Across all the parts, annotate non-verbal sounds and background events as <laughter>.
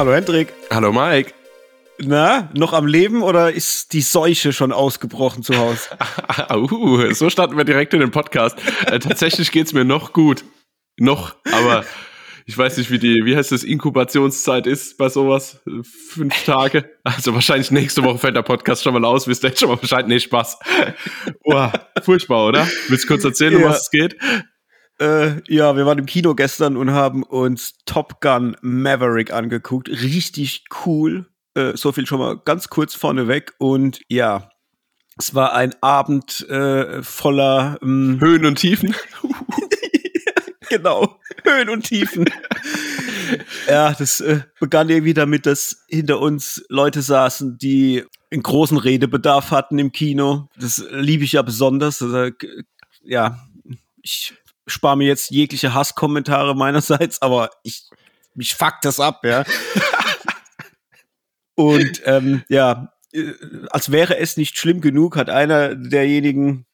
Hallo Hendrik. Hallo Mike. Na, noch am Leben oder ist die Seuche schon ausgebrochen zu Hause? <laughs> uh, so starten wir direkt in den Podcast. Äh, tatsächlich geht's mir noch gut. Noch, aber ich weiß nicht, wie die, wie heißt das, Inkubationszeit ist bei sowas. Fünf Tage. Also wahrscheinlich nächste Woche fällt der Podcast schon mal aus, wisst ihr jetzt schon mal Bescheid? Nee, Spaß. Oh, furchtbar, oder? Willst du kurz erzählen, um was es geht? Äh, ja, wir waren im Kino gestern und haben uns Top Gun Maverick angeguckt. Richtig cool. Äh, so viel schon mal ganz kurz vorneweg. Und ja, es war ein Abend äh, voller ähm, Höhen und Tiefen. <laughs> genau, Höhen und Tiefen. ja, das äh, begann irgendwie damit, dass hinter uns Leute saßen, die einen großen Redebedarf hatten im Kino. Das liebe ich ja besonders. Also, ja, ich spare mir jetzt jegliche Hasskommentare meinerseits, aber ich mich fuckt das ab, ja. <laughs> Und ähm, ja, äh, als wäre es nicht schlimm genug, hat einer derjenigen,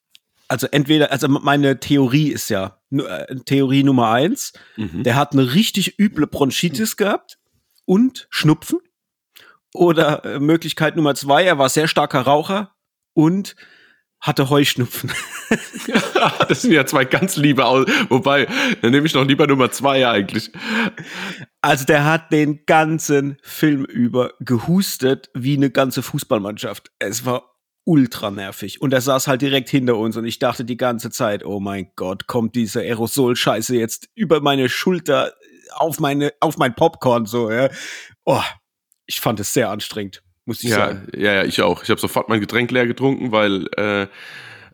also entweder, also meine Theorie ist ja äh, Theorie Nummer eins, mhm. der hat eine richtig üble Bronchitis gehabt und Schnupfen. Oder äh, Möglichkeit Nummer zwei, er war sehr starker Raucher und hatte Heuschnupfen. <laughs> das sind ja zwei ganz liebe aus. Wobei, dann nehme ich noch lieber Nummer zwei eigentlich. Also der hat den ganzen Film über gehustet wie eine ganze Fußballmannschaft. Es war ultra nervig. Und er saß halt direkt hinter uns und ich dachte die ganze Zeit, oh mein Gott, kommt diese Aerosol-Scheiße jetzt über meine Schulter auf meine, auf mein Popcorn so, ja. Oh, ich fand es sehr anstrengend muss ich ja, sagen. Ja, ja, ich auch. Ich habe sofort mein Getränk leer getrunken, weil äh,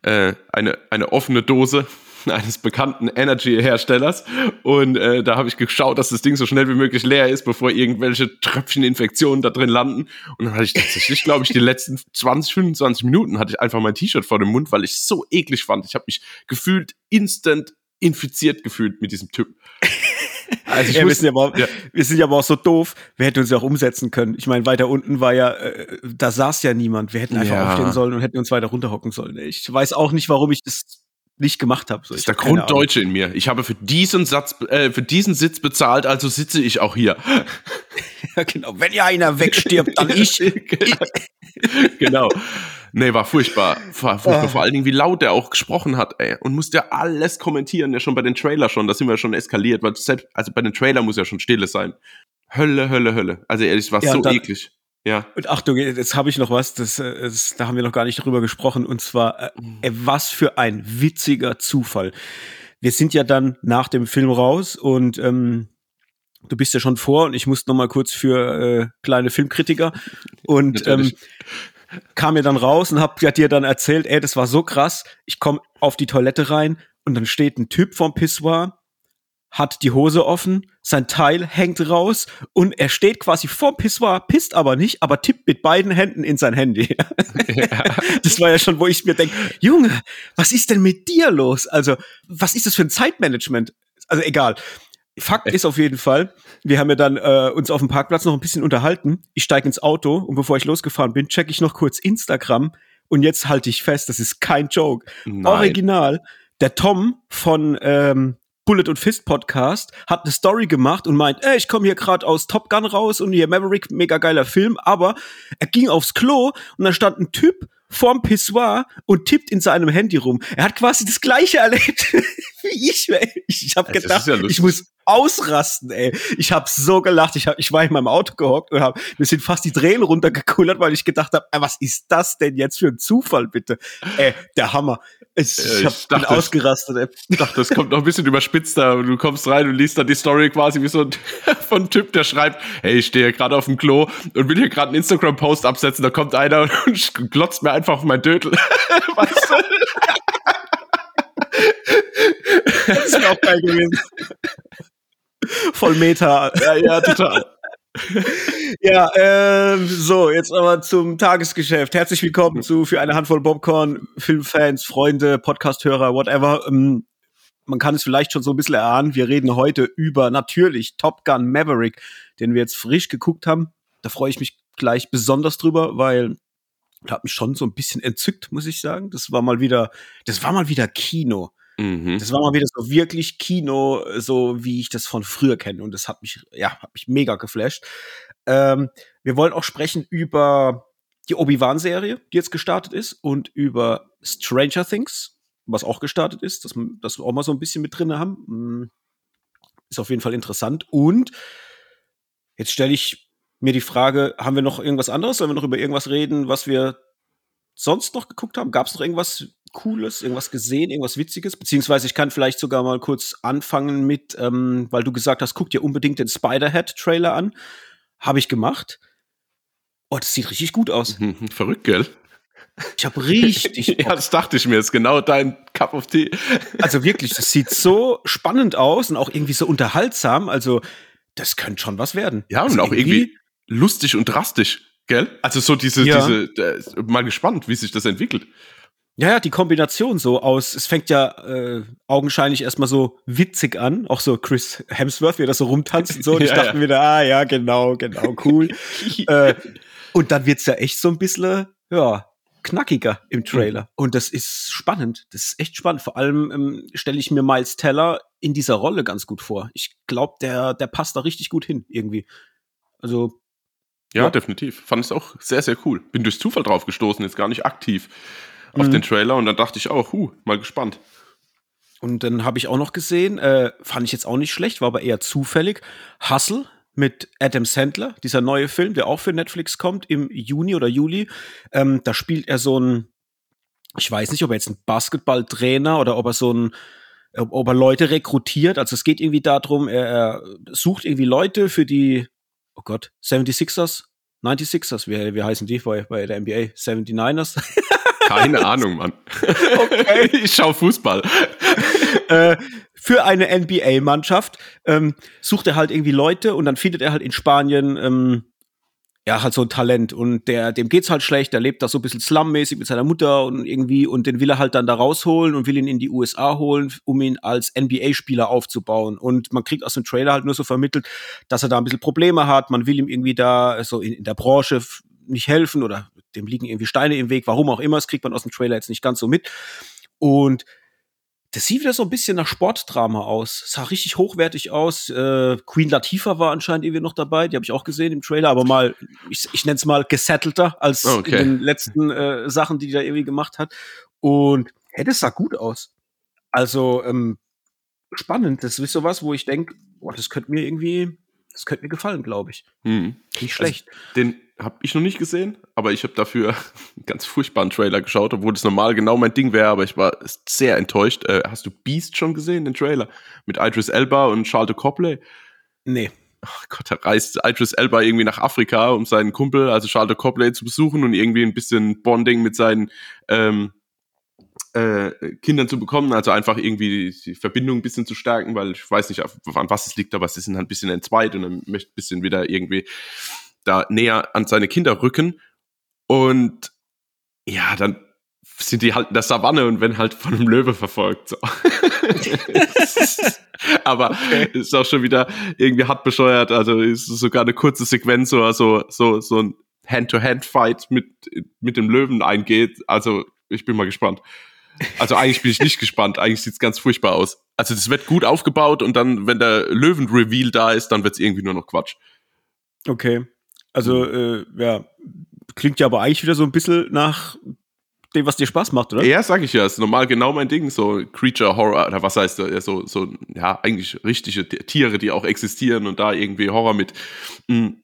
äh, eine, eine offene Dose <laughs> eines bekannten Energy-Herstellers und äh, da habe ich geschaut, dass das Ding so schnell wie möglich leer ist, bevor irgendwelche Tröpfcheninfektionen da drin landen und dann hatte ich tatsächlich, <laughs> glaube ich, die letzten 20, 25 Minuten hatte ich einfach mein T-Shirt vor dem Mund, weil ich es so eklig fand. Ich habe mich gefühlt instant infiziert gefühlt mit diesem Typ. Also ja, wir, sind ja aber, ja. wir sind ja aber auch so doof, wir hätten uns ja auch umsetzen können. Ich meine, weiter unten war ja, äh, da saß ja niemand. Wir hätten einfach ja. aufstehen sollen und hätten uns weiter runterhocken sollen. Ich weiß auch nicht, warum ich das nicht gemacht habe. So, das ist der Grunddeutsche in mir. Ich habe für diesen Satz, äh, für diesen Sitz bezahlt, also sitze ich auch hier. <laughs> ja, genau. Wenn ja einer wegstirbt, dann <laughs> ich. genau. <laughs> Nee, war furchtbar. War furchtbar. Oh. Vor allen Dingen, wie laut der auch gesprochen hat, ey. Und musste ja alles kommentieren, ja schon bei den Trailer schon. Da sind wir schon eskaliert. Weil selbst, also bei den Trailer muss ja schon Stille sein. Hölle, Hölle, Hölle. Also ehrlich, war ja, so dann, eklig. Ja. Und Achtung, jetzt habe ich noch was, das, äh, das, da haben wir noch gar nicht drüber gesprochen. Und zwar, äh, äh, was für ein witziger Zufall. Wir sind ja dann nach dem Film raus und ähm, du bist ja schon vor und ich musste noch mal kurz für äh, kleine Filmkritiker und ähm, kam mir dann raus und hab dir dann erzählt, ey, das war so krass. Ich komme auf die Toilette rein und dann steht ein Typ vom Pissoir, hat die Hose offen, sein Teil hängt raus und er steht quasi vorm Pissoir, pisst aber nicht, aber tippt mit beiden Händen in sein Handy. <laughs> Ja. Das war ja schon, wo ich mir denke, Junge, was ist denn mit dir los? Also, was ist das für ein Zeitmanagement? Also egal. Fakt ist auf jeden Fall, wir haben ja dann äh, uns auf dem Parkplatz noch ein bisschen unterhalten. Ich steige ins Auto und bevor ich losgefahren bin, checke ich noch kurz Instagram und jetzt halte ich fest, das ist kein Joke. Nein. Original. Der Tom von ähm, Bullet und Fist Podcast hat eine Story gemacht und meint, ey, ich komme hier gerade aus Top Gun raus und hier Maverick, mega geiler Film, aber er ging aufs Klo und da stand ein Typ vorm Pissoir und tippt in seinem Handy rum. Er hat quasi das gleiche <laughs> erlebt wie ich. Ich, ich habe gedacht, ja ich muss ausrasten, ey. Ich habe so gelacht. Ich, hab, ich war in meinem Auto gehockt und hab, mir sind fast die Tränen runtergekullert, weil ich gedacht habe, was ist das denn jetzt für ein Zufall, bitte? Ey, der Hammer. Ich, ich, ich hab, dachte, bin ausgerastet, ey. Ich dachte, das kommt noch ein bisschen überspitzter und du kommst rein und liest dann die Story quasi wie so ein <laughs> von Typ, der schreibt, hey, ich stehe gerade auf dem Klo und will hier gerade einen Instagram-Post absetzen, da kommt einer <laughs> und glotzt mir einfach auf mein Dödel. <laughs> weißt du? Das wäre auch geil gewesen. Voll Meta. Ja, ja, total. ja, ähm, so, jetzt aber zum Tagesgeschäft. Herzlich willkommen zu für eine Handvoll Popcorn, Filmfans, Freunde, Podcasthörer, whatever. Ähm, man kann es vielleicht schon so ein bisschen erahnen. Wir reden heute über natürlich Top Gun Maverick, den wir jetzt frisch geguckt haben. Da freue ich mich gleich besonders drüber, weil hat mich schon so ein bisschen entzückt, muss ich sagen. Das war mal wieder, das war mal wieder Kino. Mhm. Das war mal wieder so wirklich Kino, so wie ich das von früher kenne. Und das hat mich, ja, hat mich mega geflasht. Ähm, wir wollen auch sprechen über die Obi-Wan-Serie, die jetzt gestartet ist, und über Stranger Things, was auch gestartet ist, dass, dass wir auch mal so ein bisschen mit drin haben. Hm, ist auf jeden Fall interessant. Und jetzt stelle ich mir die Frage, haben wir noch irgendwas anderes? Sollen wir noch über irgendwas reden, was wir sonst noch geguckt haben? Gab es noch irgendwas Cooles, irgendwas gesehen, irgendwas Witziges? Beziehungsweise ich kann vielleicht sogar mal kurz anfangen mit, ähm, weil du gesagt hast, guck dir unbedingt den Spider-Head-Trailer an. Habe ich gemacht. Oh, das sieht richtig gut aus. <laughs> Verrückt, gell? Ich habe richtig. <laughs> ja, das dachte ich mir, ist genau dein Cup of Tea. <laughs> also wirklich, das sieht so spannend aus und auch irgendwie so unterhaltsam. Also, das könnte schon was werden. Ja, also und auch irgendwie, irgendwie lustig und drastisch, gell? Also so diese, ja. diese, mal gespannt, wie sich das entwickelt. Ja, ja, die Kombination so aus, es fängt ja äh, augenscheinlich erstmal so witzig an, auch so Chris Hemsworth, wie er das so rumtanzt und so. Und ja, ich dachte ja. mir da, ah ja, genau, genau, cool. <laughs> äh, und dann wird's ja echt so ein bisschen, ja, knackiger im Trailer. Mhm. Und das ist spannend. Das ist echt spannend. Vor allem ähm, stelle ich mir Miles Teller in dieser Rolle ganz gut vor. Ich glaube, der, der passt da richtig gut hin, irgendwie. Also. Ja, ja, definitiv. Fand es auch sehr, sehr cool. Bin durch Zufall drauf gestoßen, jetzt gar nicht aktiv auf mhm. den Trailer und dann dachte ich auch, huh, mal gespannt. Und dann habe ich auch noch gesehen, äh, fand ich jetzt auch nicht schlecht, war aber eher zufällig. Hustle mit Adam Sandler, dieser neue Film, der auch für Netflix kommt im Juni oder Juli. Ähm, da spielt er so ein, ich weiß nicht, ob er jetzt ein Basketballtrainer oder ob er so ein, ob er Leute rekrutiert. Also es geht irgendwie darum, er, er sucht irgendwie Leute für die, oh Gott, 76ers, 96ers, wie, wie heißen die bei, bei der NBA? 79ers? <laughs> Keine Ahnung, Mann. Okay. <laughs> Ich schau Fußball. <laughs> äh, für eine NBA-Mannschaft ähm, sucht er halt irgendwie Leute und dann findet er halt in Spanien ähm, ja halt so ein Talent. Und der dem geht's halt schlecht, der lebt da so ein bisschen slummäßig mit seiner Mutter und irgendwie und den will er halt dann da rausholen und will ihn in die USA holen, um ihn als NBA-Spieler aufzubauen. Und man kriegt aus dem Trailer halt nur so vermittelt, dass er da ein bisschen Probleme hat, man will ihm irgendwie da so in, in der Branche nicht helfen oder dem liegen irgendwie Steine im Weg, warum auch immer, das kriegt man aus dem Trailer jetzt nicht ganz so mit. Und das sieht wieder so ein bisschen nach Sportdrama aus. Sah richtig hochwertig aus. Äh, Queen Latifah war anscheinend irgendwie noch dabei. Die habe ich auch gesehen im Trailer, aber mal, ich, ich nenne es mal gesettelter als okay. in den letzten äh, Sachen, die die da irgendwie gemacht hat. Und hey, das sah gut aus. Also ähm, spannend. Das ist sowas, wo ich denke, boah, das könnte mir irgendwie, das könnte mir gefallen, glaube ich. Hm. Nicht schlecht. Also, den habe ich noch nicht gesehen, aber ich habe dafür einen <laughs> ganz furchtbaren Trailer geschaut, obwohl das normal genau mein Ding wäre, aber ich war sehr enttäuscht. Äh, hast du Beast schon gesehen, den Trailer? Mit Idris Elba und Charlotte Copley? Nee. Ach Gott, da reist Idris Elba irgendwie nach Afrika, um seinen Kumpel, also Charlotte Copley, zu besuchen und irgendwie ein bisschen Bonding mit seinen ähm, äh, Kindern zu bekommen, also einfach irgendwie die Verbindung ein bisschen zu stärken, weil ich weiß nicht, an was es liegt, aber sie sind halt ein bisschen entzweit und dann möchte ein bisschen wieder irgendwie da näher an seine Kinder rücken. Und ja, dann sind die halt in der Savanne und werden halt von einem Löwe verfolgt. So. <laughs> Aber okay. ist auch schon wieder irgendwie hart bescheuert. Also ist sogar eine kurze Sequenz, so, so, so, so ein Hand-to-Hand-Fight mit, mit dem Löwen eingeht. Also ich bin mal gespannt. Also eigentlich bin ich nicht gespannt. Eigentlich sieht's ganz furchtbar aus. Also das wird gut aufgebaut und dann, wenn der Löwen-Reveal da ist, dann wird's irgendwie nur noch Quatsch. Okay. Also, mhm. äh, ja, klingt ja aber eigentlich wieder so ein bisschen nach dem, was dir Spaß macht, oder? Ja, sag ich ja, ist normal genau mein Ding, so Creature Horror, oder was heißt das, so, so, ja, eigentlich richtige Tiere, die auch existieren und da irgendwie Horror mit mh, mm,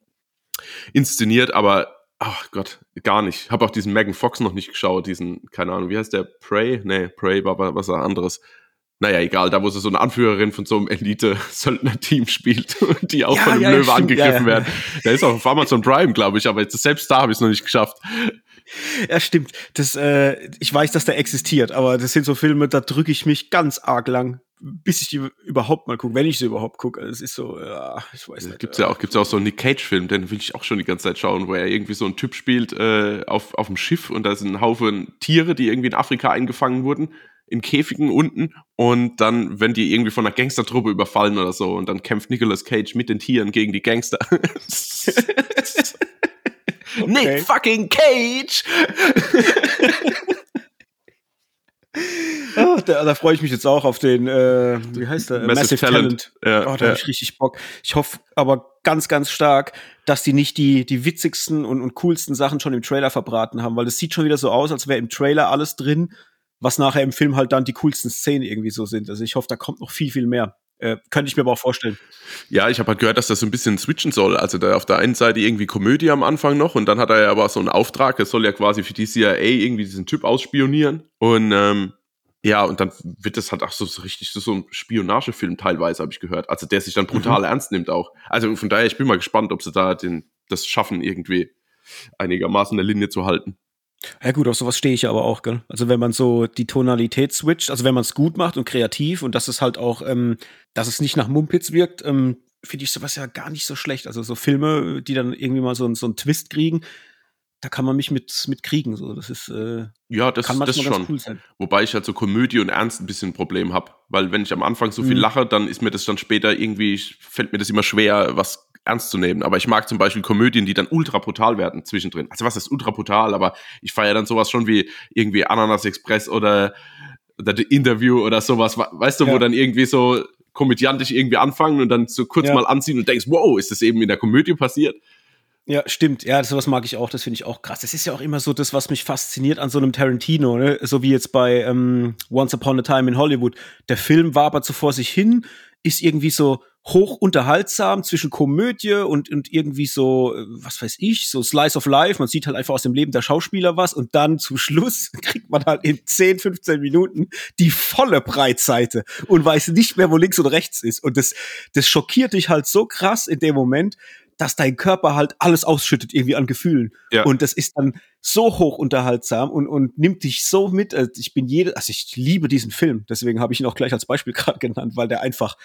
inszeniert, aber, ach Gott, gar nicht. Hab auch diesen Megan Fox noch nicht geschaut, diesen, keine Ahnung, wie heißt der, Prey? Nee, Prey war was anderes naja, egal, da wo sie so eine Anführerin von so einem Elite-Söldner-Team <laughs> spielt und die auch ja, von einem ja, Löwe stimmt, angegriffen ja, werden. Der ist auch auf Amazon Prime, glaube ich, aber jetzt, selbst da habe ich es noch nicht geschafft. <laughs> Ja, stimmt. Das, äh, ich weiß, dass der existiert, aber das sind so Filme, da drücke ich mich ganz arg lang, bis ich die überhaupt mal gucke, wenn ich sie überhaupt gucke. Es ist so, ja, ich weiß nicht. Gibt's ja auch, gibt's ja auch so einen Nick Cage-Film, den will ich auch schon die ganze Zeit schauen, wo er irgendwie so ein Typ spielt äh, auf, auf dem Schiff und da sind ein Haufen Tiere, die irgendwie in Afrika eingefangen wurden in Käfigen unten und dann, wenn die irgendwie von einer Gangstertruppe überfallen oder so und dann kämpft Nicolas Cage mit den Tieren gegen die Gangster. <laughs> <laughs> okay. Nick fucking Cage! oh, da, da freue ich mich jetzt auch auf den, äh, wie heißt der? Massive, Massive Talent. Talent. Ja, oh, da ja. habe ich richtig Bock. Ich hoffe aber ganz, ganz stark, dass die nicht die, die witzigsten und, und coolsten Sachen schon im Trailer verbraten haben, weil es sieht schon wieder so aus, als wäre im Trailer alles drin, was nachher im Film halt dann die coolsten Szenen irgendwie so sind. Also ich hoffe, da kommt noch viel, viel mehr. Äh, könnte ich mir aber auch vorstellen. Ja, ich habe halt gehört, dass das so ein bisschen switchen soll. Also da auf der einen Seite irgendwie Komödie am Anfang noch und dann hat er ja aber so einen Auftrag, er soll ja quasi für die CIA irgendwie diesen Typ ausspionieren. Und ähm, ja, und dann wird das halt auch so, so richtig so, so ein Spionagefilm teilweise, habe ich gehört. Also der sich dann brutal mhm. ernst nimmt auch. Also von daher, ich bin mal gespannt, ob sie da den, das schaffen, irgendwie einigermaßen eine Linie zu halten. Ja gut, auf sowas stehe ich aber auch, gell? Also wenn man so die Tonalität switcht, also wenn man es gut macht und kreativ und dass es halt auch, ähm, dass es nicht nach Mumpitz wirkt, ähm, finde ich sowas ja gar nicht so schlecht. Also so Filme, die dann irgendwie mal so, so einen Twist kriegen, da kann man mich mit, mit kriegen. So, das ist äh, ja, das, kann das schon. Cool sein. Wobei ich halt so Komödie und Ernst ein bisschen ein Problem habe, weil wenn ich am Anfang so viel mhm. lache, dann ist mir das dann später irgendwie fällt mir das immer schwer, was ernst zu nehmen. Aber ich mag zum Beispiel Komödien, die dann ultra brutal werden zwischendrin. Also was ist ultra brutal? Aber ich feiere dann sowas schon wie irgendwie Ananas Express oder, oder The Interview oder sowas. Weißt du, ja. wo dann irgendwie so komödiantisch irgendwie anfangen und dann so kurz ja. mal anziehen und denkst, wow, ist das eben in der Komödie passiert? Ja, stimmt. Ja, sowas mag ich auch. Das finde ich auch krass. Das ist ja auch immer so das, was mich fasziniert an so einem Tarantino, ne? So wie jetzt bei ähm, Once Upon a Time in Hollywood. Der Film war aber zuvor sich hin, ist irgendwie so hoch unterhaltsam zwischen Komödie und, und irgendwie so, äh, was weiß ich, so Slice of Life. Man sieht halt einfach aus dem Leben der Schauspieler was und dann zum Schluss <laughs> kriegt man halt in 10, 15 Minuten die volle Breitseite und weiß nicht mehr, wo links und rechts ist. Und das, das schockiert dich halt so krass in dem Moment, dass dein Körper halt alles ausschüttet irgendwie an Gefühlen. Ja. Und das ist dann so hoch unterhaltsam und, und nimmt dich so mit. Also ich bin jede, also ich liebe diesen Film, deswegen habe ich ihn auch gleich als Beispiel <laughs> gerade genannt, weil der einfach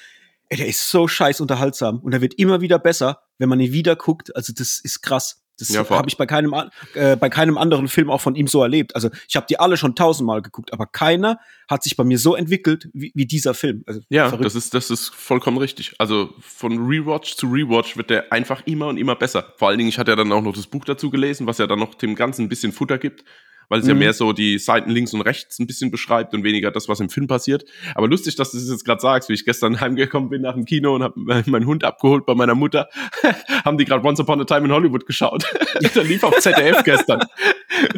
ey, der ist so scheiß unterhaltsam und er wird immer wieder besser, wenn man ihn wieder guckt. Also das ist krass. Das ja, habe ich bei keinem, äh, bei keinem anderen Film auch von ihm so erlebt. Also ich habe die alle schon tausendmal geguckt, aber keiner hat sich bei mir so entwickelt wie, wie dieser Film. Also, ja, verrückt. das ist, das ist vollkommen richtig. Also von Rewatch zu Rewatch wird der einfach immer und immer besser. Vor allen Dingen, ich hatte ja dann auch noch das Buch dazu gelesen, was ja dann noch dem Ganzen ein bisschen Futter gibt weil es mhm. ja mehr so die Seiten links und rechts ein bisschen beschreibt und weniger das, was im Film passiert. Aber lustig, dass du das jetzt gerade sagst, wie ich gestern <laughs> heimgekommen bin nach dem Kino und habe meinen Hund abgeholt bei meiner Mutter, <laughs> haben die gerade Once Upon a Time in Hollywood geschaut. <laughs> da lief auf ZDF gestern.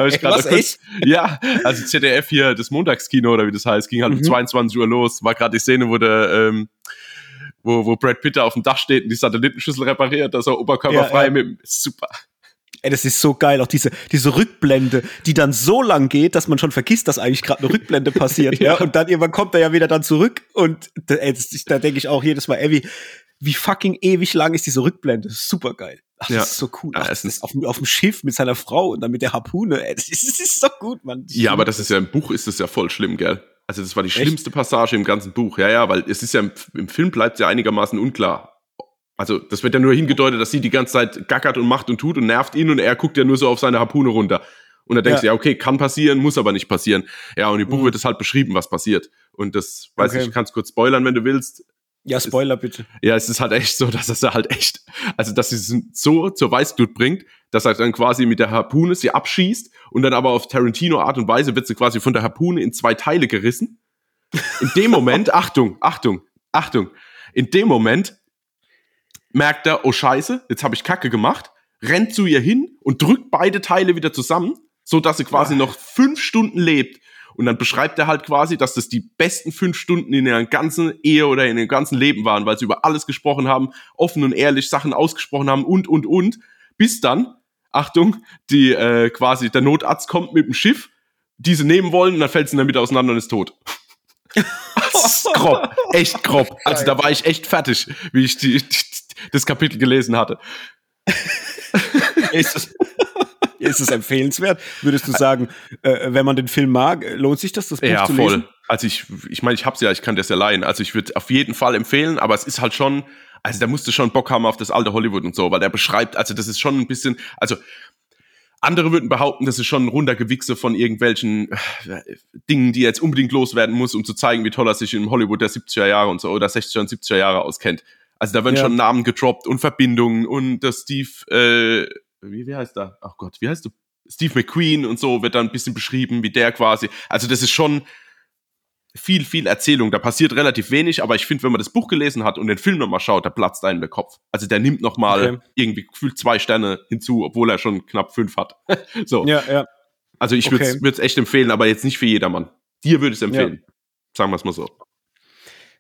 Ich was, kurz, ja, also ZDF hier, das Montagskino oder wie das heißt, ging halt mhm. um 22 Uhr los. War gerade die Szene, wo der ähm, wo, wo Brad Pitt auf dem Dach steht und die Satellitenschüssel repariert, dass er oberkörperfrei ja, ja. mit super. Ey, das ist so geil, auch diese, diese Rückblende, die dann so lang geht, dass man schon vergisst, dass eigentlich gerade eine Rückblende passiert. ja. <laughs> ja. Und dann irgendwann kommt er ja wieder dann zurück und ey, das, da denke ich auch jedes Mal, ey, wie, wie fucking ewig lang ist diese Rückblende. Super geil. Ach, das ja. ist so cool. Ach, das ist auf, auf, dem Schiff mit seiner Frau und dann mit der Harpune. Ey, das, ist, das ist so gut, Mann. ja, aber das ist ja im Buch ist das ja voll schlimm, gell? Also das war die Echt? schlimmste Passage im ganzen Buch. Ja, ja, weil es ist ja im, im Film bleibt ja einigermaßen unklar, also, das wird ja nur hingedeutet, dass sie die ganze Zeit gackert und macht und tut und nervt ihn und er guckt ja nur so auf seine Harpune runter. Und da denkst du, ja. ja, okay, kann passieren, muss aber nicht passieren. Ja, und im Buch mhm. wird es halt beschrieben, was passiert. Und das, weiß okay. ich, kannst kurz spoilern, wenn du willst. Ja, Spoiler bitte. Ja, es ist halt echt so, dass er halt echt, also dass sie es so zur Weißglut bringt, dass er dann quasi mit der Harpune sie abschießt und dann aber auf Tarantino Art und Weise wird sie quasi von der Harpune in zwei Teile gerissen. In dem Moment, <laughs> Achtung, Achtung, Achtung, in dem Moment merkt er, oh scheiße, jetzt habe ich Kacke gemacht, rennt zu ihr hin und drückt beide Teile wieder zusammen, so dass sie quasi noch fünf Stunden lebt. Und dann beschreibt er halt quasi, dass das die besten fünf Stunden in ihrer ganzen Ehe oder in ihrem ganzen Leben waren, weil sie über alles gesprochen haben, offen und ehrlich Sachen ausgesprochen haben und, und, und. Bis dann, Achtung, die äh, quasi der Notarzt kommt mit dem Schiff, diese nehmen wollen und dann fällt sie in der Mitte auseinander und ist tot. <laughs> das ist grob, echt grob. Also da war ich echt fertig, wie ich die, die, das Kapitel gelesen hatte. ist, es, ist es empfehlenswert? Würdest du sagen, äh, wenn man den Film mag, lohnt sich das, das Buch ja, zu lesen? Ja, voll. Also ich, ich meine, ich hab's ja, ich kann das ja leihen. Also ich würde auf jeden Fall empfehlen, aber es ist halt schon, also da musst du schon Bock haben auf das alte Hollywood und so, weil der beschreibt, also das ist schon ein bisschen, also andere würden behaupten, das ist schon ein runder Gewichse von irgendwelchen äh, Dingen, die er jetzt unbedingt loswerden muss, um zu zeigen, wie toll er sich im Hollywood der 70er Jahre und so oder 60er und 70er Jahre auskennt. Also da werden ja. schon Namen gedroppt und Verbindungen und das Steve, äh, wie, wie heißt der? Ach Gott, wie heißt du? Steve McQueen und so wird dann ein bisschen beschrieben, wie der quasi. Also das ist schon, viel, viel Erzählung. Da passiert relativ wenig, aber ich finde, wenn man das Buch gelesen hat und den Film nochmal schaut, da platzt einem der Kopf. Also der nimmt nochmal okay. irgendwie gefühlt zwei Sterne hinzu, obwohl er schon knapp fünf hat. <laughs> so. Ja, ja. Also ich würde es echt empfehlen, aber jetzt nicht für jedermann. Dir würde ich es empfehlen. Ja. Sagen wir es mal so.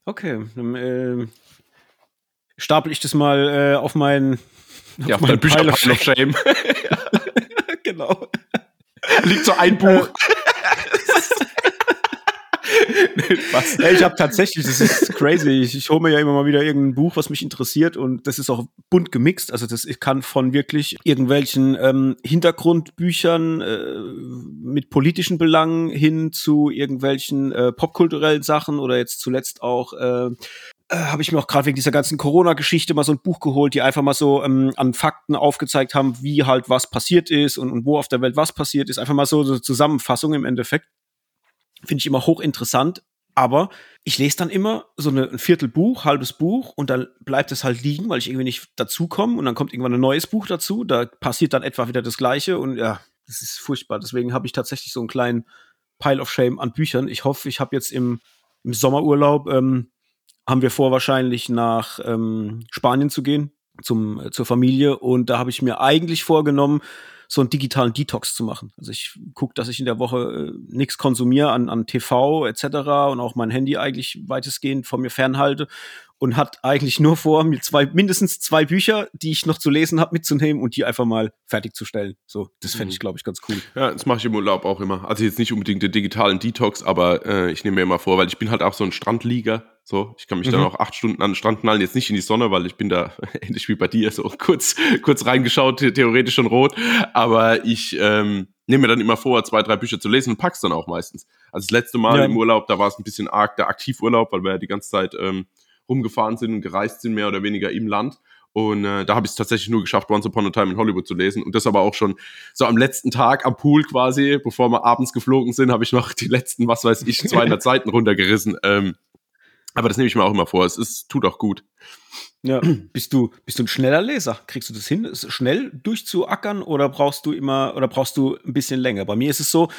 Okay, dann äh, stapel ich das mal äh, auf meinen ja, auf, auf meinen Pile of Shame. <laughs> genau. Liegt so ein Buch. <laughs> was? Ja, ich habe tatsächlich, das ist crazy. Ich, ich hole mir ja immer mal wieder irgendein Buch, was mich interessiert und das ist auch bunt gemixt. Also das kann von wirklich irgendwelchen ähm, Hintergrundbüchern äh, mit politischen Belangen hin zu irgendwelchen äh, popkulturellen Sachen oder jetzt zuletzt auch äh, äh, habe ich mir auch gerade wegen dieser ganzen Corona-Geschichte mal so ein Buch geholt, die einfach mal so ähm, an Fakten aufgezeigt haben, wie halt was passiert ist und, und wo auf der Welt was passiert ist. Einfach mal so eine Zusammenfassung im Endeffekt. Finde ich immer hochinteressant. Aber ich lese dann immer so eine, ein Viertelbuch, halbes Buch und dann bleibt es halt liegen, weil ich irgendwie nicht dazukomme und dann kommt irgendwann ein neues Buch dazu. Da passiert dann etwa wieder das Gleiche und ja, das ist furchtbar. Deswegen habe ich tatsächlich so einen kleinen Pile of Shame an Büchern. Ich hoffe, ich habe jetzt im, im Sommerurlaub ähm, haben wir vor, wahrscheinlich nach ähm, Spanien zu gehen, zum, äh, zur Familie. Und da habe ich mir eigentlich vorgenommen, so einen digitalen Detox zu machen. Also ich gucke, dass ich in der Woche äh, nichts konsumiere an, an TV etc. und auch mein Handy eigentlich weitestgehend von mir fernhalte und hat eigentlich nur vor, mir zwei, mindestens zwei Bücher, die ich noch zu lesen habe, mitzunehmen und die einfach mal fertigzustellen. So, das fände ich, mhm. glaube ich, ganz cool. Ja, das mache ich im Urlaub auch immer. Also jetzt nicht unbedingt den digitalen Detox, aber äh, ich nehme mir immer vor, weil ich bin halt auch so ein Strandlieger. So, ich kann mich mhm. dann auch acht Stunden an den Strand knallen, jetzt nicht in die Sonne, weil ich bin da <laughs> ähnlich wie bei dir, so kurz, kurz reingeschaut, theoretisch schon rot. Aber ich ähm, nehme mir dann immer vor, zwei, drei Bücher zu lesen und pack's dann auch meistens. Also das letzte Mal ja. im Urlaub, da war es ein bisschen arg der Aktivurlaub, weil wir ja die ganze Zeit ähm, rumgefahren sind und gereist sind, mehr oder weniger im Land. Und äh, da habe ich es tatsächlich nur geschafft, Once Upon a Time in Hollywood zu lesen. Und das aber auch schon so am letzten Tag am Pool quasi, bevor wir abends geflogen sind, habe ich noch die letzten, was weiß ich, <laughs> 200 Seiten runtergerissen. Ähm, aber das nehme ich mir auch immer vor. Es ist, tut auch gut. Ja, <clears throat> bist du, bist du ein schneller Leser? Kriegst du das hin, schnell durchzuackern oder brauchst du immer, oder brauchst du ein bisschen länger? Bei mir ist es so,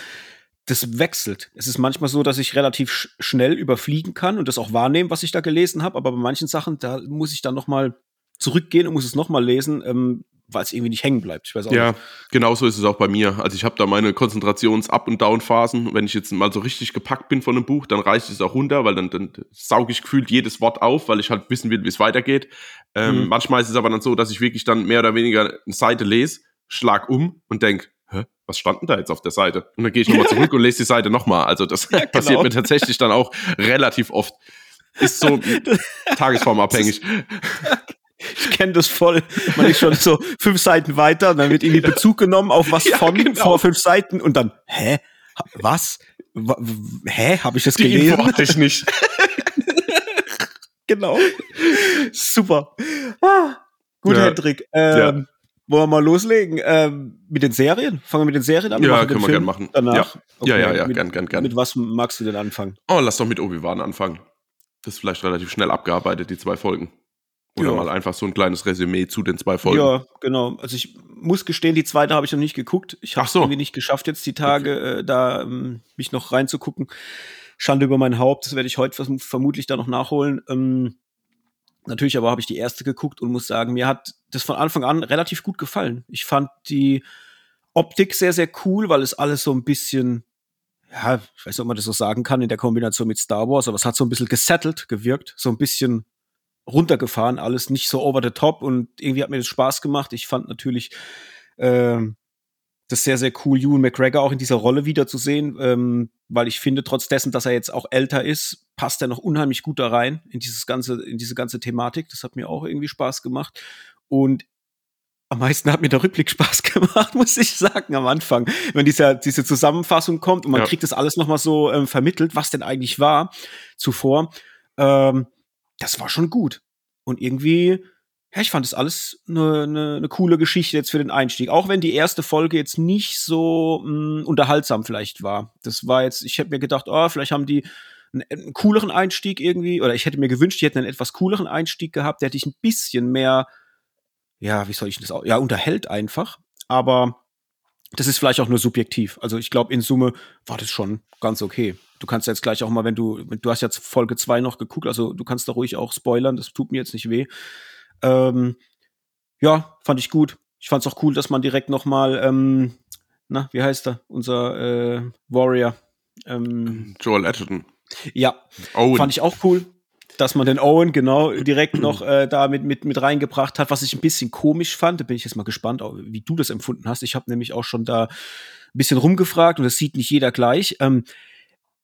das wechselt. Es ist manchmal so, dass ich relativ sch schnell überfliegen kann und das auch wahrnehmen, was ich da gelesen habe. Aber bei manchen Sachen, da muss ich dann noch mal zurückgehen und muss es noch mal lesen, ähm, weil es irgendwie nicht hängen bleibt. Ich weiß auch ja, nicht. genau so ist es auch bei mir. Also ich habe da meine Konzentrations-Up- und Down-Phasen. Wenn ich jetzt mal so richtig gepackt bin von einem Buch, dann reicht es auch runter, weil dann, dann sauge ich gefühlt jedes Wort auf, weil ich halt wissen will, wie es weitergeht. Ähm, mhm. Manchmal ist es aber dann so, dass ich wirklich dann mehr oder weniger eine Seite lese, schlag um und denk hä, was stand denn da jetzt auf der Seite? Und dann gehe ich nochmal <laughs> zurück und lese die Seite nochmal. Also das ja, <laughs> genau. passiert mir tatsächlich dann auch relativ oft. Ist so <laughs> tagesformabhängig. Ich kenne das voll. Man ist schon so fünf Seiten weiter und dann wird irgendwie Bezug genommen auf was ja, von genau. vor fünf Seiten und dann, hä? Was? W hä? Habe ich das Die gelesen? Info ich nicht. <laughs> genau. Super. Ah, gut, ja. Hendrik. Ähm, ja. Wollen wir mal loslegen ähm, mit den Serien? Fangen wir mit den Serien an? Ja, können wir gerne machen. Danach? Ja, okay. ja, ja, ja, mit, gern, gern, gern. Mit was magst du denn anfangen? Oh, lass doch mit Obi-Wan anfangen. Das ist vielleicht relativ schnell abgearbeitet, die zwei Folgen. Oder ja. mal einfach so ein kleines Resümee zu den zwei Folgen. Ja, genau. Also ich muss gestehen, die zweite habe ich noch nicht geguckt. Ich habe es so. irgendwie nicht geschafft, jetzt die Tage okay. äh, da ähm, mich noch reinzugucken. Schande über mein Haupt, das werde ich heute vermutlich da noch nachholen. Ähm, Natürlich aber habe ich die erste geguckt und muss sagen, mir hat das von Anfang an relativ gut gefallen. Ich fand die Optik sehr, sehr cool, weil es alles so ein bisschen, ja, ich weiß nicht, ob man das so sagen kann in der Kombination mit Star Wars, aber es hat so ein bisschen gesettelt gewirkt, so ein bisschen runtergefahren, alles nicht so over the top und irgendwie hat mir das Spaß gemacht. Ich fand natürlich ähm, das sehr, sehr cool, Ewan McGregor auch in dieser Rolle wiederzusehen, ähm, weil ich finde, trotz dessen, dass er jetzt auch älter ist, passt er noch unheimlich gut da rein in dieses ganze, in diese ganze Thematik. Das hat mir auch irgendwie Spaß gemacht. Und am meisten hat mir der Rückblick <laughs> Spaß gemacht, muss ich sagen, am Anfang. Wenn diese, diese Zusammenfassung kommt und man ja. kriegt das alles nochmal so ähm, vermittelt, was denn eigentlich war zuvor. Ähm, das war schon gut. Und irgendwie ja, ich fand das alles eine, eine, eine coole Geschichte jetzt für den Einstieg. Auch wenn die erste Folge jetzt nicht so mh, mm, unterhaltsam vielleicht war. Das war jetzt, ich hätte mir gedacht, oh, vielleicht haben die einen, einen, cooleren Einstieg irgendwie, oder ich hätte mir gewünscht, die hätten einen etwas cooleren Einstieg gehabt, der hätte ich ein bisschen mehr, ja, wie soll ich das auch, ja, unterhält einfach. Aber Das ist vielleicht auch nur subjektiv. Also ich glaube, in Summe war das schon ganz okay. Du kannst jetzt gleich auch mal, wenn du, du hast jetzt Folge 2 noch geguckt, also du kannst da ruhig auch spoilern, das tut mir jetzt nicht weh. Ähm, ja, fand ich gut. Ich fand es auch cool, dass man direkt noch mal, ähm, na, wie heißt er, unser äh, Warrior? Ähm, Joel Edgerton. Ja, Owen. fand ich auch cool dass man den Owen genau direkt noch äh, da mit, mit, mit reingebracht hat, was ich ein bisschen komisch fand. Da bin ich jetzt mal gespannt, wie du das empfunden hast. Ich habe nämlich auch schon da ein bisschen rumgefragt und das sieht nicht jeder gleich. Ähm,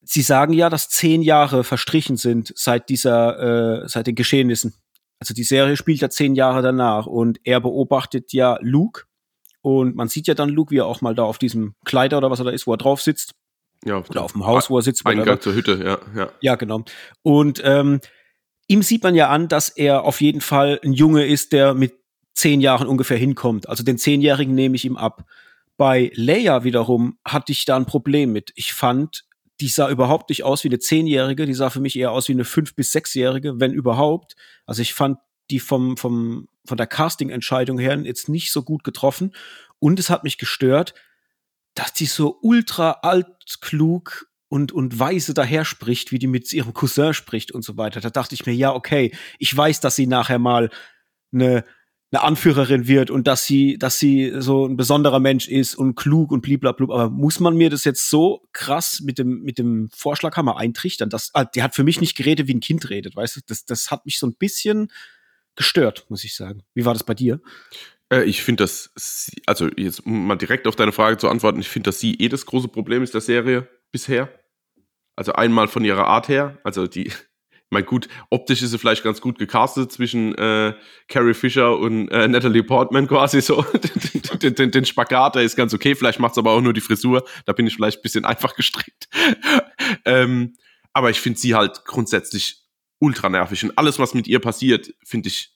Sie sagen ja, dass zehn Jahre verstrichen sind seit dieser, äh, seit den Geschehnissen. Also die Serie spielt ja zehn Jahre danach und er beobachtet ja Luke und man sieht ja dann Luke, wie er auch mal da auf diesem Kleider oder was er da ist, wo er drauf sitzt. Ja, oder auf dem Haus, wo er sitzt. Eingang zur Hütte, ja, ja. Ja, genau. Und ähm, ihm sieht man ja an, dass er auf jeden Fall ein Junge ist, der mit zehn Jahren ungefähr hinkommt. Also den Zehnjährigen nehme ich ihm ab. Bei Leia wiederum hatte ich da ein Problem mit. Ich fand, die sah überhaupt nicht aus wie eine Zehnjährige, die sah für mich eher aus wie eine fünf- bis sechsjährige, wenn überhaupt. Also ich fand die vom, vom, von der Casting-Entscheidung her jetzt nicht so gut getroffen. Und es hat mich gestört, dass die so ultra altklug und, und weise daher spricht, wie die mit ihrem Cousin spricht und so weiter. Da dachte ich mir, ja, okay, ich weiß, dass sie nachher mal eine, eine Anführerin wird und dass sie, dass sie so ein besonderer Mensch ist und klug und bliblablub. Aber muss man mir das jetzt so krass mit dem, mit dem Vorschlaghammer eintrichtern? Das, ah, die hat für mich nicht geredet, wie ein Kind redet, weißt du? Das, das hat mich so ein bisschen gestört, muss ich sagen. Wie war das bei dir? Äh, ich finde, dass, sie, also jetzt um mal direkt auf deine Frage zu antworten, ich finde, dass sie eh das große Problem ist der Serie bisher. Also einmal von ihrer Art her, also die, <laughs> mein gut, optisch ist sie vielleicht ganz gut gecastet zwischen äh, Carrie Fisher und äh, Natalie Portman quasi so. <laughs> den, den, den Spagat, der ist ganz okay, vielleicht macht es aber auch nur die Frisur, da bin ich vielleicht ein bisschen <laughs> einfach gestrickt. ähm, aber ich finde sie halt grundsätzlich ultra nervig und alles, was mit ihr passiert, finde ich,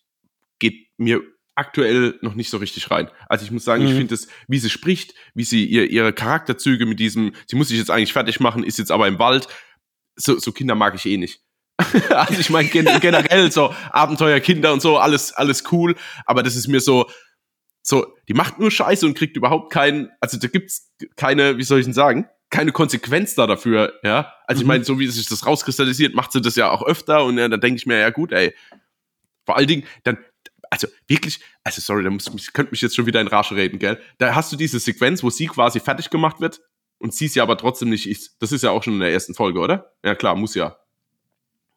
geht mir aktuell noch nicht so richtig rein. Also ich muss sagen, mhm. ich finde es, wie sie spricht, wie sie ihr, ihre Charakterzüge mit diesem, sie muss sich jetzt eigentlich fertig machen, ist jetzt aber im Wald, so, so Kinder mag ich eh nicht. <laughs> also ich meine <laughs> generell so Abenteuerkinder und so, alles, alles cool, aber das ist mir so, so, die macht nur Scheiße und kriegt überhaupt keinen, also da gibt's keine, wie soll ich denn sagen, keine Konsequenz da dafür, ja. Also mhm. ich meine, so wie sich das rauskristallisiert, macht sie das ja auch öfter und ja, dann denke ich mir, ja gut, ey, vor allen Dingen, dann, also wirklich, also sorry, da muss ich könnte mich jetzt schon wieder in Rage reden, gell? Da hast du diese Sequenz, wo sie quasi fertig gemacht wird und sie ja aber trotzdem nicht ist. Das ist ja auch schon in der ersten Folge, oder? Ja, klar, muss ja.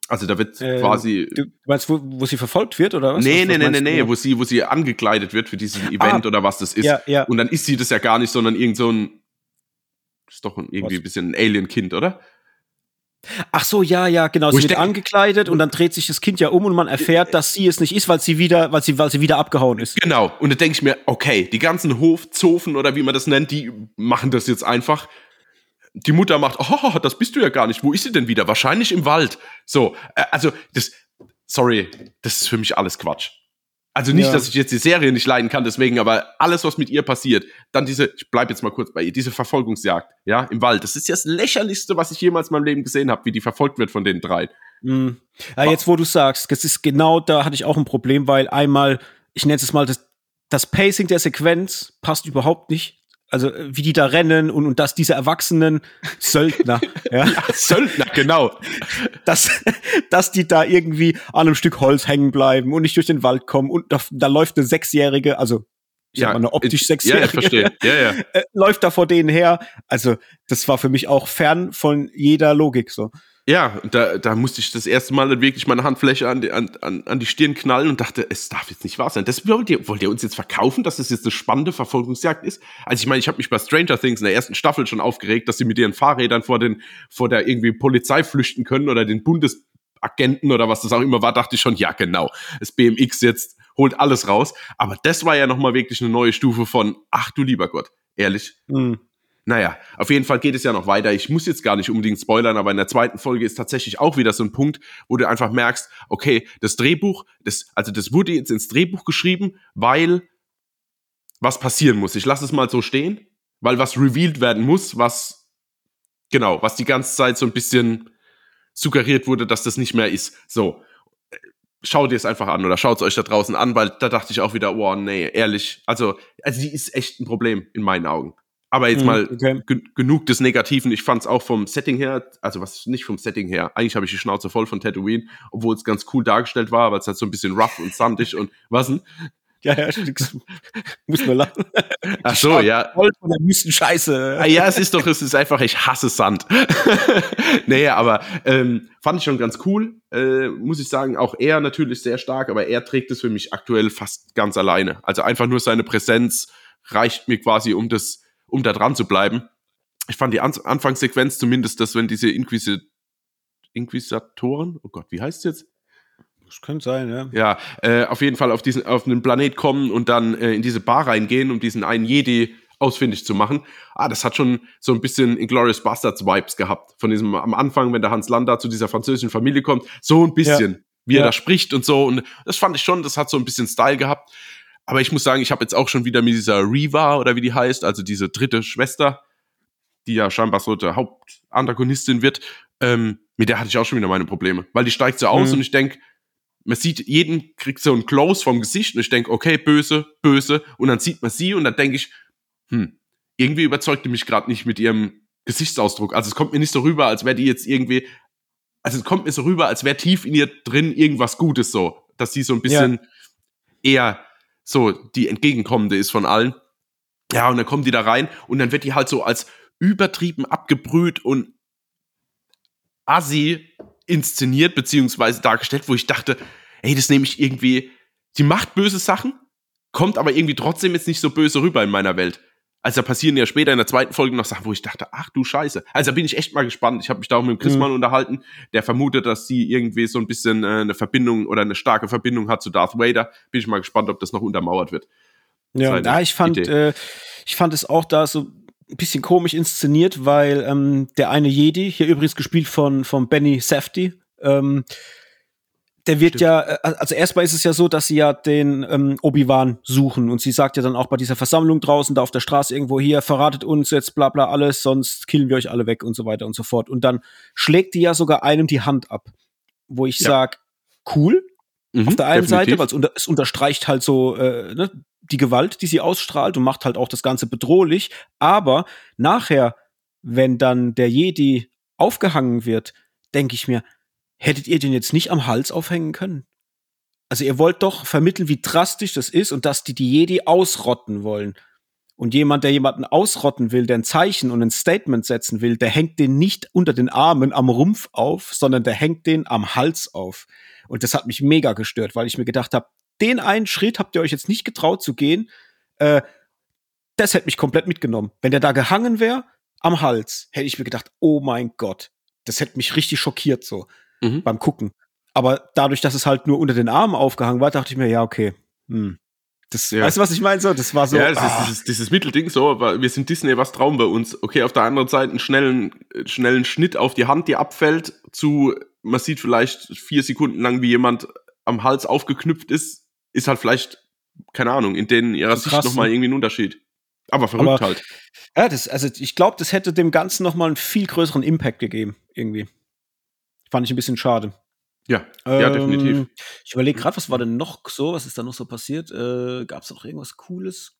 Also da wird ähm, quasi. Du meinst, wo, wo sie verfolgt wird, oder was? Nee, was, nee, nee, nee, nee, wo sie, wo sie angekleidet wird für diesen ah. Event ah, oder was das ist. Ja, ja. Und dann ist sie das ja gar nicht, sondern irgend so ein. Ist doch irgendwie was? ein bisschen ein Alien-Kind, oder? Ach so, ja, ja, genau. Sie wird angekleidet und dann dreht sich das Kind ja um und man erfährt, dass sie es nicht ist, weil sie wieder, weil sie, weil sie wieder abgehauen ist. Genau. Und da denke ich mir, okay, die ganzen Hofzofen oder wie man das nennt, die machen das jetzt einfach. Die Mutter macht, oh, das bist du ja gar nicht. Wo ist sie denn wieder? Wahrscheinlich im Wald. So, äh, also das, sorry, das ist für mich alles Quatsch. Also nicht, ja. dass ich jetzt die Serie nicht leiden kann, deswegen, aber alles, was mit ihr passiert, dann diese, ich bleib jetzt mal kurz bei ihr, diese Verfolgungsjagd, ja, im Wald, das ist ja das lächerlichste, was ich jemals in meinem Leben gesehen habe, wie die verfolgt wird von den drei. Mhm. Ja, jetzt wo du sagst, das ist genau, da hatte ich auch ein Problem, weil einmal, ich nenne es mal, das, das Pacing der Sequenz passt überhaupt nicht also äh, wie die da rennen und, und dass diese erwachsenen Söldner, <laughs> ja, ja, Söldner, genau, dass, dass die da irgendwie an einem Stück Holz hängen bleiben und nicht durch den Wald kommen und da, da läuft eine Sechsjährige, also ich ja, mal, eine optisch Sechsjährige, ja, ich verstehe. Ja, ja. <laughs> Äh, läuft da vor denen her. Also das war für mich auch fern von jeder Logik so. Ja, da, da musste ich das erste Mal wirklich meine Handfläche an die, an, an die Stirn knallen und dachte, es darf jetzt nicht wahr sein. Das wollt ihr, wollt ihr uns jetzt verkaufen, dass das jetzt eine spannende Verfolgungsjagd ist? Also ich meine, ich habe mich bei Stranger Things in der ersten Staffel schon aufgeregt, dass sie mit ihren Fahrrädern vor den vor der irgendwie Polizei flüchten können oder den Bundesagenten oder was das auch immer war, dachte ich schon, ja genau, das BMX jetzt holt alles raus. Aber das war ja nochmal wirklich eine neue Stufe von, ach du lieber Gott, ehrlich. Mhm. Naja, auf jeden Fall geht es ja noch weiter. Ich muss jetzt gar nicht unbedingt spoilern, aber in der zweiten Folge ist tatsächlich auch wieder so ein Punkt, wo du einfach merkst, okay, das Drehbuch, das, also das wurde jetzt ins Drehbuch geschrieben, weil was passieren muss. Ich lasse es mal so stehen, weil was revealed werden muss, was, genau, was die ganze Zeit so ein bisschen suggeriert wurde, dass das nicht mehr ist. So, schaut ihr es einfach an oder schaut es euch da draußen an, weil da dachte ich auch wieder, oh nee, ehrlich, also, also die ist echt ein Problem in meinen Augen. Aber jetzt mhm, mal okay. genug des Negativen. Ich fand es auch vom Setting her, also was nicht vom Setting her, eigentlich habe ich die Schnauze voll von Tatooine, obwohl es ganz cool dargestellt war, weil es halt so ein bisschen rough und sandig und <laughs> was denn? Ja, ja, muss nur lachen. <laughs> Ach so, ja. Voll von der Wüstenscheiße. Ah, ja, es ist doch, es ist einfach, ich hasse Sand. <laughs> naja, aber ähm, fand ich schon ganz cool. Äh, muss ich sagen, auch er natürlich sehr stark, aber er trägt es für mich aktuell fast ganz alleine. Also einfach nur seine Präsenz reicht mir quasi, um das, um da dran zu bleiben. Ich fand die An Anfangssequenz zumindest, dass wenn diese Inquisi Inquisitoren, oh Gott, wie heißt es jetzt? Das könnte sein, ja. Ja, äh, auf jeden Fall auf diesen, auf einen Planet kommen und dann äh, in diese Bar reingehen, um diesen einen Jedi ausfindig zu machen. Ah, das hat schon so ein bisschen Inglourious Bastards Vibes gehabt. Von diesem am Anfang, wenn der Hans Landa zu dieser französischen Familie kommt, so ein bisschen, ja. wie er da spricht und so. Und das fand ich schon, das hat so ein bisschen Style gehabt. Aber ich muss sagen, ich habe jetzt auch schon wieder mit dieser Reva oder wie die heißt, also diese dritte Schwester, die ja scheinbar so der Hauptantagonistin wird, ähm, mit der hatte ich auch schon wieder meine Probleme. Weil die steigt so aus mhm. und ich denk man sieht jeden, kriegt so ein Close vom Gesicht und ich denke, okay, böse, böse. Und dann sieht man sie und dann denke ich, hm, irgendwie überzeugt die mich gerade nicht mit ihrem Gesichtsausdruck. Also es kommt mir nicht so rüber, als wäre die jetzt irgendwie, also es kommt mir so rüber, als wäre tief in ihr drin irgendwas Gutes so, dass sie so ein bisschen ja. eher so die entgegenkommende ist von allen. Ja, und dann kommen die da rein und dann wird die halt so als übertrieben abgebrüht und assi inszeniert beziehungsweise dargestellt, wo ich dachte, ey, das nehme ich irgendwie, sie macht böse Sachen, kommt aber irgendwie trotzdem jetzt nicht so böse rüber in meiner Welt. Also da passieren ja später in der zweiten Folge noch Sachen, wo ich dachte, ach du Scheiße. Also da bin ich echt mal gespannt. Ich habe mich da auch mit dem Chris mhm. mal unterhalten, der vermutet, dass sie irgendwie so ein bisschen äh, eine Verbindung oder eine starke Verbindung hat zu Darth Vader. Bin ich mal gespannt, ob das noch untermauert wird. Ja, ja ich fand, äh, ich fand es auch da so ein bisschen komisch inszeniert, weil ähm, der eine Jedi, hier übrigens gespielt von, von Benny Safdie, ähm, der wird Stimmt. ja, äh, also erstmal ist es ja so, dass sie ja den ähm, Obi-Wan suchen und sie sagt ja dann auch bei dieser Versammlung draußen, da auf der Straße irgendwo hier, verratet uns jetzt bla bla alles, sonst killen wir euch alle weg und so weiter und so fort. Und dann schlägt die ja sogar einem die Hand ab, wo ich ja. sag, cool, mhm, auf der einen definitiv. Seite, weil es, unter, es unterstreicht halt so äh, ne, die Gewalt, die sie ausstrahlt und macht halt auch das Ganze bedrohlich. Aber nachher, wenn dann der Jedi aufgehangen wird, denke ich mir, hättet ihr den jetzt nicht am Hals aufhängen können? Also ihr wollt doch vermitteln, wie drastisch das ist und dass die die Jedi ausrotten wollen. Und jemand, der jemanden ausrotten will, der ein Zeichen und ein Statement setzen will, der hängt den nicht unter den Armen am Rumpf auf, sondern der hängt den am Hals auf. Und das hat mich mega gestört, weil ich mir gedacht habe, den einen Schritt habt ihr euch jetzt nicht getraut zu gehen. Äh, das hätte mich komplett mitgenommen. Wenn der da gehangen wäre, am Hals, hätte ich mir gedacht, oh mein Gott, das hätte mich richtig schockiert so mhm. beim Gucken. Aber dadurch, dass es halt nur unter den Armen aufgehangen war, dachte ich mir, ja, okay. Hm. Das, ja. Weißt du, was ich meine? So, das war so. Ja, das ah. ist dieses, dieses Mittelding so, wir sind Disney, was trauen wir uns? Okay, auf der anderen Seite einen schnellen, schnellen Schnitt auf die Hand, die abfällt, zu, man sieht vielleicht vier Sekunden lang, wie jemand am Hals aufgeknüpft ist, ist halt vielleicht, keine Ahnung, in denen ihrer so Sicht nochmal ne? irgendwie ein Unterschied. Aber verrückt Aber, halt. Ja, das, also ich glaube, das hätte dem Ganzen nochmal einen viel größeren Impact gegeben, irgendwie. Fand ich ein bisschen schade. Ja, ähm, ja, definitiv. Ich überlege gerade, was war denn noch so? Was ist da noch so passiert? Äh, Gab es noch irgendwas Cooles?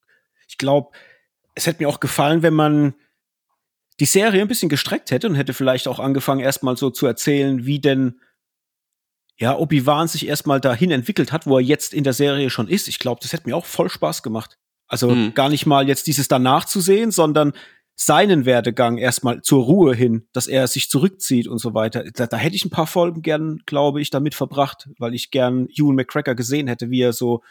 Ich glaube, es hätte mir auch gefallen, wenn man die Serie ein bisschen gestreckt hätte und hätte vielleicht auch angefangen, erstmal so zu erzählen, wie denn ja, Obi-Wan sich erstmal dahin entwickelt hat, wo er jetzt in der Serie schon ist. Ich glaube, das hätte mir auch voll Spaß gemacht. Also mhm. gar nicht mal jetzt dieses danach zu sehen, sondern seinen Werdegang erstmal zur Ruhe hin, dass er sich zurückzieht und so weiter. Da, da hätte ich ein paar Folgen gern, glaube ich, damit verbracht, weil ich gern Ewan McCracker gesehen hätte, wie er so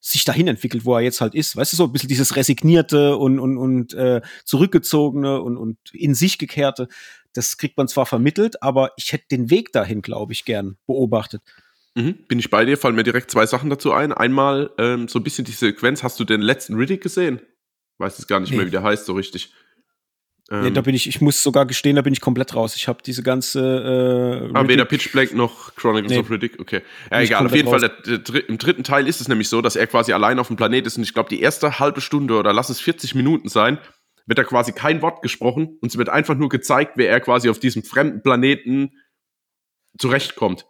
sich dahin entwickelt, wo er jetzt halt ist. Weißt du, so ein bisschen dieses resignierte und, und, und äh, zurückgezogene und, und in sich gekehrte. Das kriegt man zwar vermittelt, aber ich hätte den Weg dahin, glaube ich, gern beobachtet. Mhm, bin ich bei dir, fallen mir direkt zwei Sachen dazu ein. Einmal ähm, so ein bisschen die Sequenz, hast du den letzten Riddick gesehen? Weiß es gar nicht nee. mehr, wie der heißt, so richtig. Ähm, nee, da bin ich, ich muss sogar gestehen, da bin ich komplett raus. Ich habe diese ganze. Äh, ah, weder Pitch Black noch Chronicles nee. of Riddick, okay. Ja, egal, auf jeden raus. Fall, der, der, im dritten Teil ist es nämlich so, dass er quasi allein auf dem Planet ist und ich glaube, die erste halbe Stunde oder lass es 40 Minuten sein, wird da quasi kein Wort gesprochen und es wird einfach nur gezeigt, wie er quasi auf diesem fremden Planeten zurechtkommt.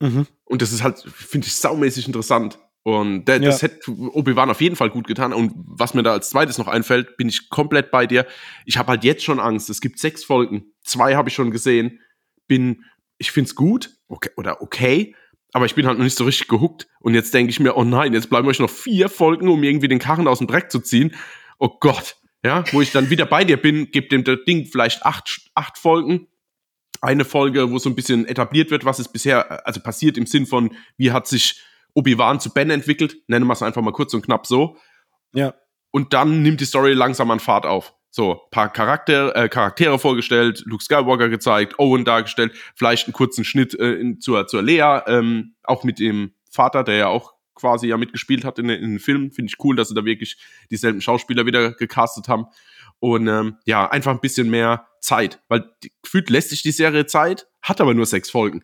Mhm. Und das ist halt, finde ich, saumäßig interessant. Und das hätte Obi-Wan auf jeden Fall gut getan. Und was mir da als zweites noch einfällt, bin ich komplett bei dir. Ich habe halt jetzt schon Angst. Es gibt sechs Folgen. Zwei habe ich schon gesehen. Bin, ich find's gut okay, oder okay, aber ich bin halt noch nicht so richtig gehuckt. Und jetzt denke ich mir, oh nein, jetzt bleiben euch noch vier Folgen, um irgendwie den Karren aus dem Dreck zu ziehen. Oh Gott. Ja, wo ich dann wieder bei dir bin, gibt dem das Ding vielleicht acht, acht Folgen. Eine Folge, wo so ein bisschen etabliert wird, was ist bisher, also passiert im Sinn von, wie hat sich Obi-Wan zu Ben entwickelt, nennen wir es einfach mal kurz und knapp so. Ja. Und dann nimmt die Story langsam an Fahrt auf. So, paar Charakter, äh, Charaktere vorgestellt, Luke Skywalker gezeigt, Owen dargestellt, vielleicht einen kurzen Schnitt äh, in, zur, zur Lea, ähm, auch mit dem Vater, der ja auch quasi ja mitgespielt hat in, in den Filmen. Finde ich cool, dass sie da wirklich dieselben Schauspieler wieder gecastet haben. Und ähm, ja, einfach ein bisschen mehr Zeit, weil gefühlt lässt sich die Serie Zeit, hat aber nur sechs Folgen.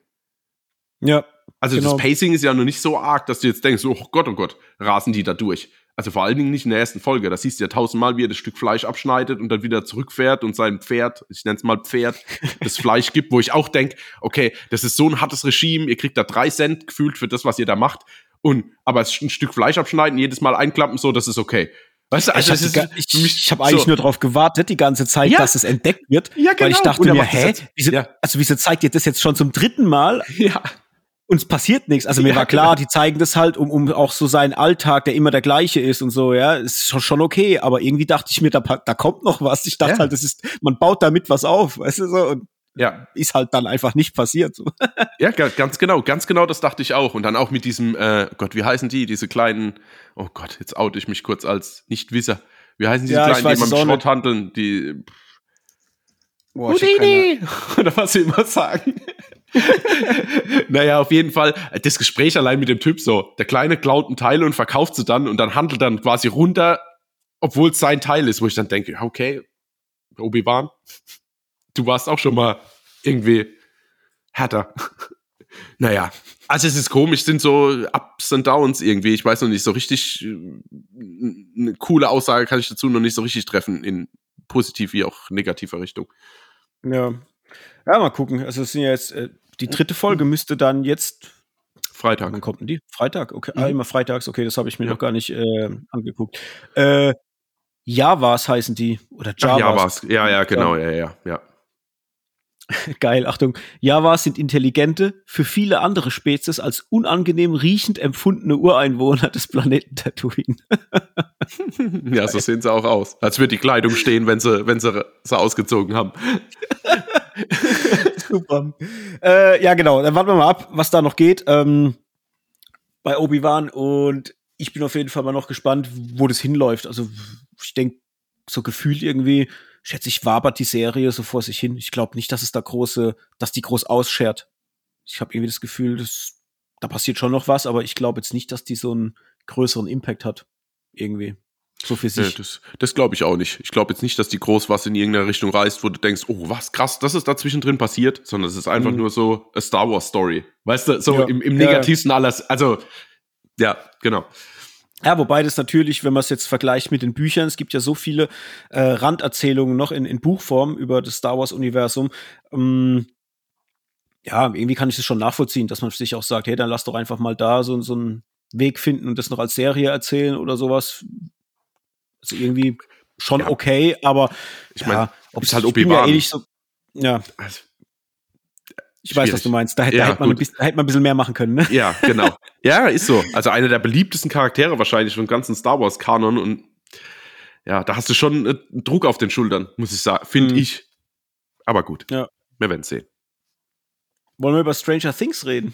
Ja, also genau. das Pacing ist ja noch nicht so arg, dass du jetzt denkst, oh Gott, oh Gott, rasen die da durch. Also vor allen Dingen nicht in der ersten Folge. Da siehst du ja tausendmal, wie er das Stück Fleisch abschneidet und dann wieder zurückfährt und sein Pferd, ich nenne es mal Pferd, <laughs> das Fleisch gibt, wo ich auch denke, okay, das ist so ein hartes Regime, ihr kriegt da drei Cent gefühlt für das, was ihr da macht. Und aber ein Stück Fleisch abschneiden, jedes Mal einklappen, so, das ist okay. Weißt du, also ich habe hab eigentlich so. nur darauf gewartet, die ganze Zeit, ja. dass es entdeckt wird. Ja, genau. Weil ich dachte mir, hä, wieso, ja. also wieso zeigt ihr das jetzt schon zum dritten Mal? Ja uns passiert nichts. Also mir ja, war klar, genau. die zeigen das halt, um, um auch so seinen Alltag, der immer der gleiche ist und so, ja, ist schon, schon okay. Aber irgendwie dachte ich mir, da, da kommt noch was. Ich dachte ja. halt, das ist, man baut damit was auf, weißt du so. Und ja. ist halt dann einfach nicht passiert. So. <laughs> Ja, ganz genau, ganz genau, das dachte ich auch. Und dann auch mit diesem, äh, Gott, wie heißen die, diese kleinen, oh Gott, jetzt oute ich mich kurz als Nichtwisser. Wie heißen diese ja, kleinen, die man Schrott handeln, die Boah, Houdini! <laughs> Oder was sie immer sagen. <laughs> naja, auf jeden Fall, das Gespräch allein mit dem Typ so, der Kleine klaut einen Teil und verkauft sie dann und dann handelt dann quasi runter, obwohl es sein Teil ist, wo ich dann denke, okay, Obi-Wan, du warst auch schon mal irgendwie härter. <laughs> naja, also es ist komisch, sind so Ups und Downs irgendwie. Ich weiß noch nicht so richtig, eine coole Aussage kann ich dazu noch nicht so richtig treffen, in positiv wie auch negativer Richtung. Ja. Ja, mal gucken. Also es sind ja jetzt, äh, die dritte Folge müsste dann jetzt Freitag. Wann kommt denn die? Freitag, okay. Ah, mhm. Ah, immer freitags, okay, das habe ich mir ja. noch gar nicht äh, angeguckt. Äh, Javas heißen die. Oder Javas. Ach, Javas, ja, ja, genau, ja, ja, ja. <laughs> Geil, Achtung. Javas sind intelligente, für viele andere Spezies als unangenehm riechend empfundene Ureinwohner des Planeten Tatooine. <laughs> ja, so sehen sie auch aus. Als würde die Kleidung stehen, wenn sie, wenn sie sie ausgezogen haben. <laughs> Super. Äh, ja, genau. Dann warten wir mal ab, was da noch geht ähm, bei Obi-Wan. Und ich bin auf jeden Fall mal noch gespannt, wo das hinläuft. Also, ich denke, so gefühlt irgendwie schätze ich, wabert die Serie so vor sich hin. Ich glaube nicht, dass es da große, dass die groß ausschert. Ich habe irgendwie das Gefühl, dass, da passiert schon noch was, aber ich glaube jetzt nicht, dass die so einen größeren Impact hat. Irgendwie. So für sich. Ja, das das glaube ich auch nicht. Ich glaube jetzt nicht, dass die groß was in irgendeine Richtung reißt, wo du denkst, oh, was krass, das ist da zwischendrin passiert, sondern es ist einfach mhm. nur so a Star Wars Story. Weißt du, so ja. im, im negativsten ja. alles. Also, ja, genau. Ja, wobei das natürlich, wenn man es jetzt vergleicht mit den Büchern, es gibt ja so viele äh, Randerzählungen noch in, in Buchform über das Star Wars-Universum. Ähm, ja, irgendwie kann ich das schon nachvollziehen, dass man sich auch sagt, hey, dann lass doch einfach mal da so, so einen Weg finden und das noch als Serie erzählen oder sowas. Also irgendwie schon ja. okay, aber ich meine, ja, ob es halt Obi-Wan. Ja, eh so, ja. Also, ich weiß, was du meinst. Da hätte, ja, da hätte, man, ein bisschen, da hätte man ein bisschen mehr machen können. Ne? Ja, genau. <laughs> Ja, ist so. Also einer der beliebtesten Charaktere wahrscheinlich vom ganzen Star Wars-Kanon. Und ja, da hast du schon äh, Druck auf den Schultern, muss ich sagen. Finde mhm. ich. Aber gut. Ja. Wir werden sehen. Wollen wir über Stranger Things reden?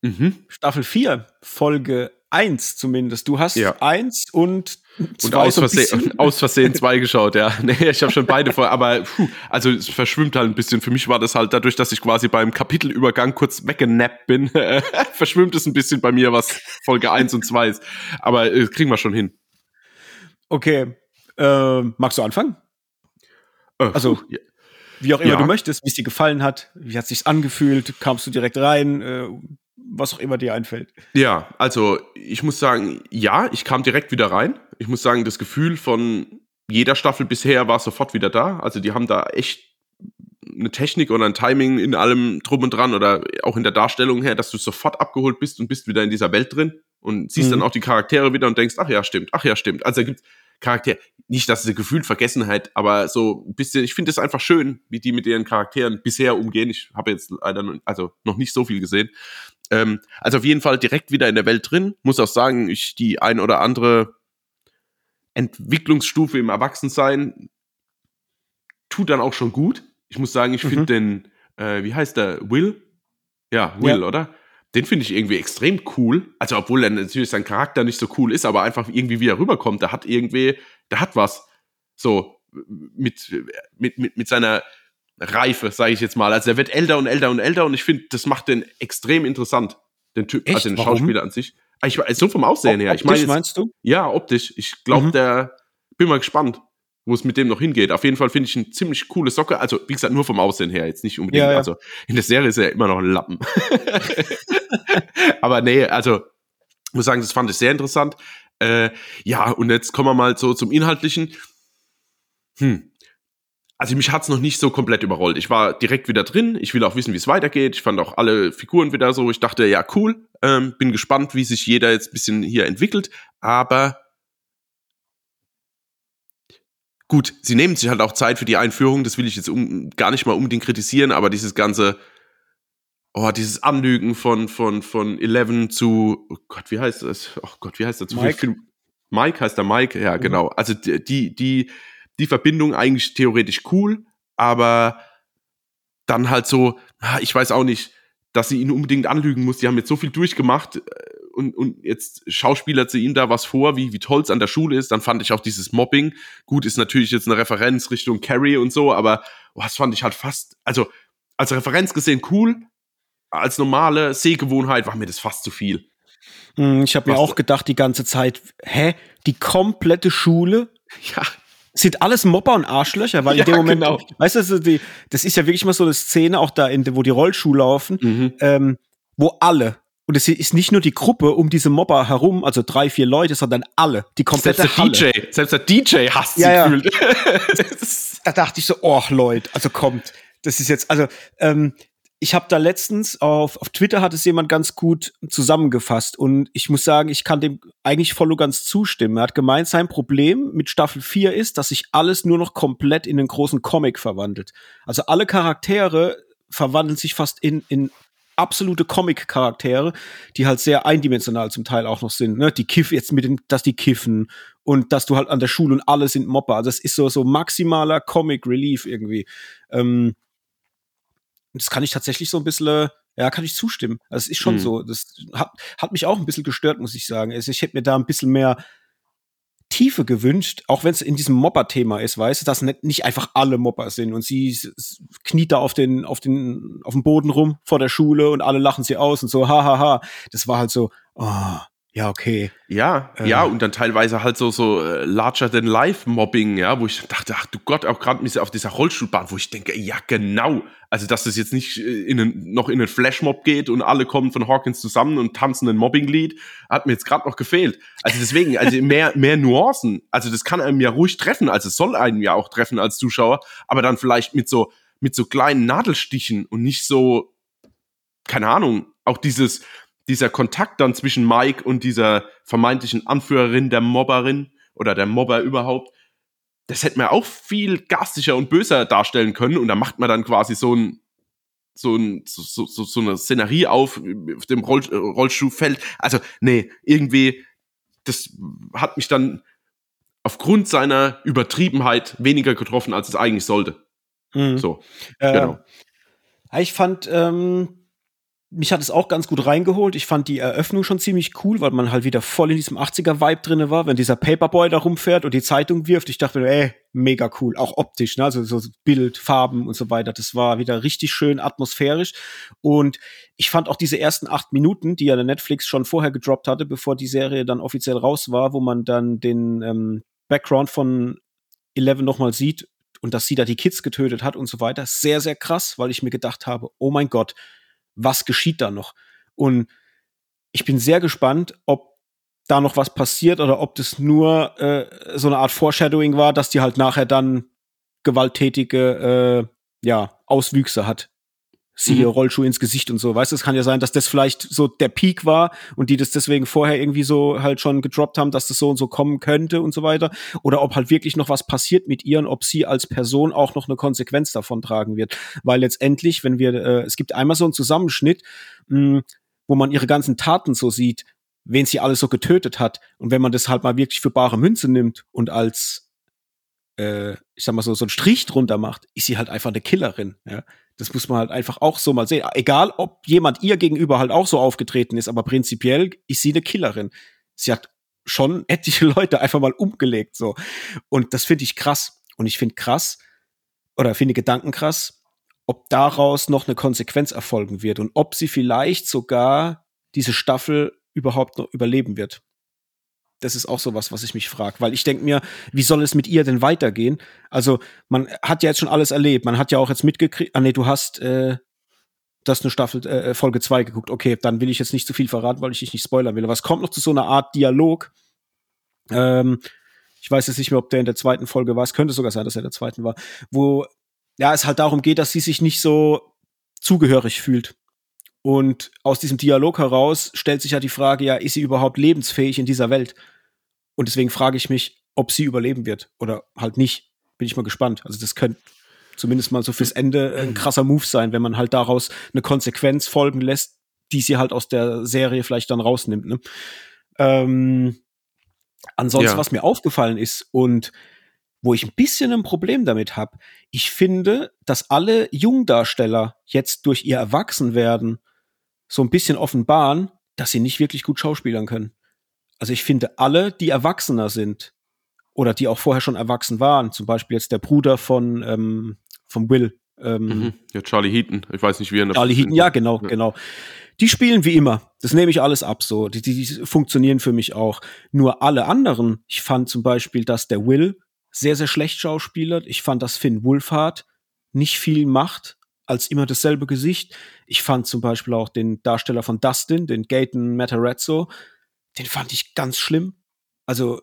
Mhm. Staffel 4, Folge 1 zumindest. Du hast ja. 1 und und aus, so Versehen, <laughs> aus Versehen zwei <laughs> geschaut, ja. <laughs> Nee, ich habe schon beide vor, aber puh, also es verschwimmt halt ein bisschen. Für mich war das halt dadurch, dass ich quasi beim Kapitelübergang kurz weggenappt bin, verschwimmt es ein bisschen bei mir, was Folge 1 und 2 ist. Aber äh, kriegen wir schon hin. Okay. Äh, magst du anfangen? Äh, also, ja. wie auch immer ja. du möchtest, wie es dir gefallen hat, wie hat sich's angefühlt, kamst du direkt rein, äh, was auch immer dir einfällt. Ja, also ich muss sagen, ja, ich kam direkt wieder rein. Ich muss sagen, das Gefühl von jeder Staffel bisher war sofort wieder da. Also die haben da echt eine Technik oder ein Timing in allem drum und dran oder auch in der Darstellung her, dass du sofort abgeholt bist und bist wieder in dieser Welt drin und siehst mhm. dann auch die Charaktere wieder und denkst, ach ja, stimmt, ach ja, stimmt. Also gibt Charakter, nicht, dass es gefühlt Vergessenheit, aber so ein bisschen, ich finde es einfach schön, wie die mit ihren Charakteren bisher umgehen. Ich habe jetzt leider noch, also noch nicht so viel gesehen. Ähm, also auf jeden Fall direkt wieder in der Welt drin. Muss auch sagen, ich die ein oder andere Entwicklungsstufe im Erwachsensein tut dann auch schon gut. Ich muss sagen, ich mhm. finde den, äh, wie heißt der, Will? Ja, Will, ja. oder? Den finde ich irgendwie extrem cool. Also, obwohl er natürlich sein Charakter nicht so cool ist, aber einfach irgendwie, wie er rüberkommt, der hat irgendwie, der hat was. So, mit, mit, mit, mit seiner Reife, sage ich jetzt mal. Also, er wird älter und älter und älter und ich finde, das macht den extrem interessant. Den Typ, Echt? also den Warum? Schauspieler an sich. Ah, ich, so vom Aussehen her. Optisch, ich meine, meinst du? Ja, optisch. Ich glaube, mhm. der, bin mal gespannt wo es mit dem noch hingeht. Auf jeden Fall finde ich eine ziemlich coole Socke. Also, wie gesagt, nur vom Aussehen her, jetzt nicht unbedingt. Ja, ja. Also, in der Serie ist er immer noch ein Lappen. <laughs> <laughs> Aber nee, also, muss sagen, das fand ich sehr interessant. Äh, ja, und jetzt kommen wir mal so zum Inhaltlichen. Hm. Also mich hat's noch nicht so komplett überrollt. Ich war direkt wieder drin. Ich will auch wissen, wie es weitergeht. Ich fand auch alle Figuren wieder so. Ich dachte, ja, cool. Ähm, bin gespannt, wie sich jeder jetzt bisschen hier entwickelt. Aber Gut, sie nehmen sich halt auch Zeit für die Einführung, das will ich jetzt um, gar nicht mal unbedingt kritisieren, aber dieses ganze, oh, dieses Anlügen von, von, von Eleven zu, oh Gott, wie heißt das? Oh Gott, wie heißt das? Mike. Mike heißt der Mike, ja, mhm. genau. Also die, die, die Verbindung eigentlich theoretisch cool, aber dann halt so, ich weiß auch nicht, dass sie ihn unbedingt anlügen muss. Die haben jetzt so viel durchgemacht, äh, und, und jetzt schauspielert sie ihm da was vor, wie, wie toll es an der Schule ist. Dann fand ich auch dieses Mobbing. Gut, ist natürlich jetzt eine Referenz Richtung Carrie und so, aber oh, das fand ich halt fast, also als Referenz gesehen cool. Als normale Sehgewohnheit war mir das fast zu viel. Hm, ich habe mir auch gedacht die ganze Zeit, hä, die komplette Schule <laughs> ja. sind alles Mopper und Arschlöcher, weil ja, in dem Moment, genau. weißt du, die, das ist ja wirklich mal so eine Szene, auch da, in, wo die Rollschuhe laufen, mhm. ähm, wo alle, und es ist nicht nur die Gruppe um diese Mobber herum, also drei, vier Leute, sondern alle, die komplette selbst der Halle. DJ, selbst der DJ hasst ja, ja. gefühlt. <laughs> da dachte ich so, oh Leute, also kommt, das ist jetzt, also ähm, ich habe da letztens auf, auf Twitter hat es jemand ganz gut zusammengefasst und ich muss sagen, ich kann dem eigentlich voll und ganz zustimmen. Er hat gemeint, sein Problem mit Staffel 4 ist, dass sich alles nur noch komplett in einen großen Comic verwandelt. Also alle Charaktere verwandeln sich fast in, in absolute Comic-Charaktere, die halt sehr eindimensional zum Teil auch noch sind. Ne? Die Kiff jetzt mit den, dass die kiffen und dass du halt an der Schule und alle sind Mopper. Also das ist so so maximaler Comic Relief irgendwie. Ähm, das kann ich tatsächlich so ein bisschen, ja, kann ich zustimmen. Also es ist schon mhm. so. Das hat, hat mich auch ein bisschen gestört, muss ich sagen. Also ich hätte mir da ein bisschen mehr Tiefe gewünscht, auch wenn es in diesem Mopper-Thema ist, weißt du, dass nicht, nicht einfach alle Mopper sind und sie kniet da auf den, auf den, auf dem Boden rum vor der Schule und alle lachen sie aus und so, hahaha. Ha, ha. Das war halt so, oh, ja, okay. Ja, äh. ja, und dann teilweise halt so, so äh, larger than life Mobbing, ja, wo ich dachte, ach du Gott, auch gerade auf dieser Rollstuhlbahn, wo ich denke, ja, genau. Also, dass das jetzt nicht äh, in einen, noch in einen Flashmob geht und alle kommen von Hawkins zusammen und tanzen ein Mobbing-Lied, hat mir jetzt gerade noch gefehlt. Also deswegen, also <laughs> mehr, mehr Nuancen. Also, das kann einem ja ruhig treffen, also es soll einem ja auch treffen als Zuschauer, aber dann vielleicht mit so, mit so kleinen Nadelstichen und nicht so, keine Ahnung, auch dieses, dieser Kontakt dann zwischen Mike und dieser vermeintlichen Anführerin der Mobberin oder der Mobber überhaupt, das hätte man auch viel garstischer und böser darstellen können und da macht man dann quasi so ein so, ein, so, so, so eine Szenerie auf, auf dem Roll, Rollstuhlfeld. Also, nee, irgendwie, das hat mich dann aufgrund seiner Übertriebenheit weniger getroffen, als es eigentlich sollte. Mhm. So, äh, genau. Ich fand, ähm, mich hat es auch ganz gut reingeholt. Ich fand die Eröffnung schon ziemlich cool, weil man halt wieder voll in diesem 80er-Vibe drinne war, wenn dieser Paperboy da rumfährt und die Zeitung wirft. Ich dachte, ey, mega cool. Auch optisch, ne? Also so Bild, Farben und so weiter. Das war wieder richtig schön atmosphärisch. Und ich fand auch diese ersten acht Minuten, die ja Netflix schon vorher gedroppt hatte, bevor die Serie dann offiziell raus war, wo man dann den ähm, Background von Eleven nochmal sieht und dass sie da die Kids getötet hat und so weiter. Sehr, sehr krass, weil ich mir gedacht habe, oh mein Gott, was geschieht da noch? Und ich bin sehr gespannt, ob da noch was passiert oder ob das nur äh, so eine Art Foreshadowing war, dass die halt nachher dann gewalttätige äh, ja, Auswüchse hat. Siehe mhm. Rollschuh ins Gesicht und so. Weißt du, es kann ja sein, dass das vielleicht so der Peak war und die das deswegen vorher irgendwie so halt schon gedroppt haben, dass das so und so kommen könnte und so weiter. Oder ob halt wirklich noch was passiert mit ihr und ob sie als Person auch noch eine Konsequenz davon tragen wird. Weil letztendlich, wenn wir, äh, es gibt einmal so einen Zusammenschnitt, mh, wo man ihre ganzen Taten so sieht, wen sie alles so getötet hat. Und wenn man das halt mal wirklich für bare Münze nimmt und als äh, ich sag mal so, so einen Strich drunter macht, ist sie halt einfach eine Killerin. Ja? Das muss man halt einfach auch so mal sehen. Egal, ob jemand ihr gegenüber halt auch so aufgetreten ist, aber prinzipiell ist sie eine Killerin. Sie hat schon <laughs> etliche Leute einfach mal umgelegt, so. Und das finde ich krass. Und ich finde krass, oder finde Gedanken krass, ob daraus noch eine Konsequenz erfolgen wird und ob sie vielleicht sogar diese Staffel überhaupt noch überleben wird das ist auch so was, was ich mich frage. Weil ich denke mir, wie soll es mit ihr denn weitergehen? Also, man hat ja jetzt schon alles erlebt. Man hat ja auch jetzt mitgekriegt, ah nee, du hast äh, das eine Staffel, äh, Folge 2 geguckt. Okay, dann will ich jetzt nicht zu viel verraten, weil ich dich nicht spoilern will. Aber es kommt noch zu so einer Art Dialog. Ähm, ich weiß jetzt nicht mehr, ob der in der zweiten Folge war. Es könnte sogar sein, dass er in der zweiten war. Wo ja, es halt darum geht, dass sie sich nicht so zugehörig fühlt. Und aus diesem Dialog heraus stellt sich ja die Frage, ja, ist sie überhaupt lebensfähig in dieser Welt? Und deswegen frage ich mich, ob sie überleben wird oder halt nicht. Bin ich mal gespannt. Also das könnte zumindest mal so fürs Ende ein krasser Move sein, wenn man halt daraus eine Konsequenz folgen lässt, die sie halt aus der Serie vielleicht dann rausnimmt. Ne? Ähm, ansonsten, ja. was mir aufgefallen ist und wo ich ein bisschen ein Problem damit habe, ich finde, dass alle Jungdarsteller jetzt durch ihr Erwachsenwerden so ein bisschen offenbaren, dass sie nicht wirklich gut schauspielern können. Also ich finde, alle, die erwachsener sind oder die auch vorher schon erwachsen waren, zum Beispiel jetzt der Bruder von, ähm, von Will. Ähm, mhm. Ja, Charlie Heaton. Ich weiß nicht, wie er Charlie Heaton, ja, genau, ja. genau. Die spielen wie immer. Das nehme ich alles ab so. Die, die, die funktionieren für mich auch. Nur alle anderen, ich fand zum Beispiel, dass der Will sehr, sehr schlecht schauspielert. Ich fand, dass Finn Wolfhard nicht viel macht als immer dasselbe Gesicht. Ich fand zum Beispiel auch den Darsteller von Dustin, den Gaten Matarazzo, den fand ich ganz schlimm. Also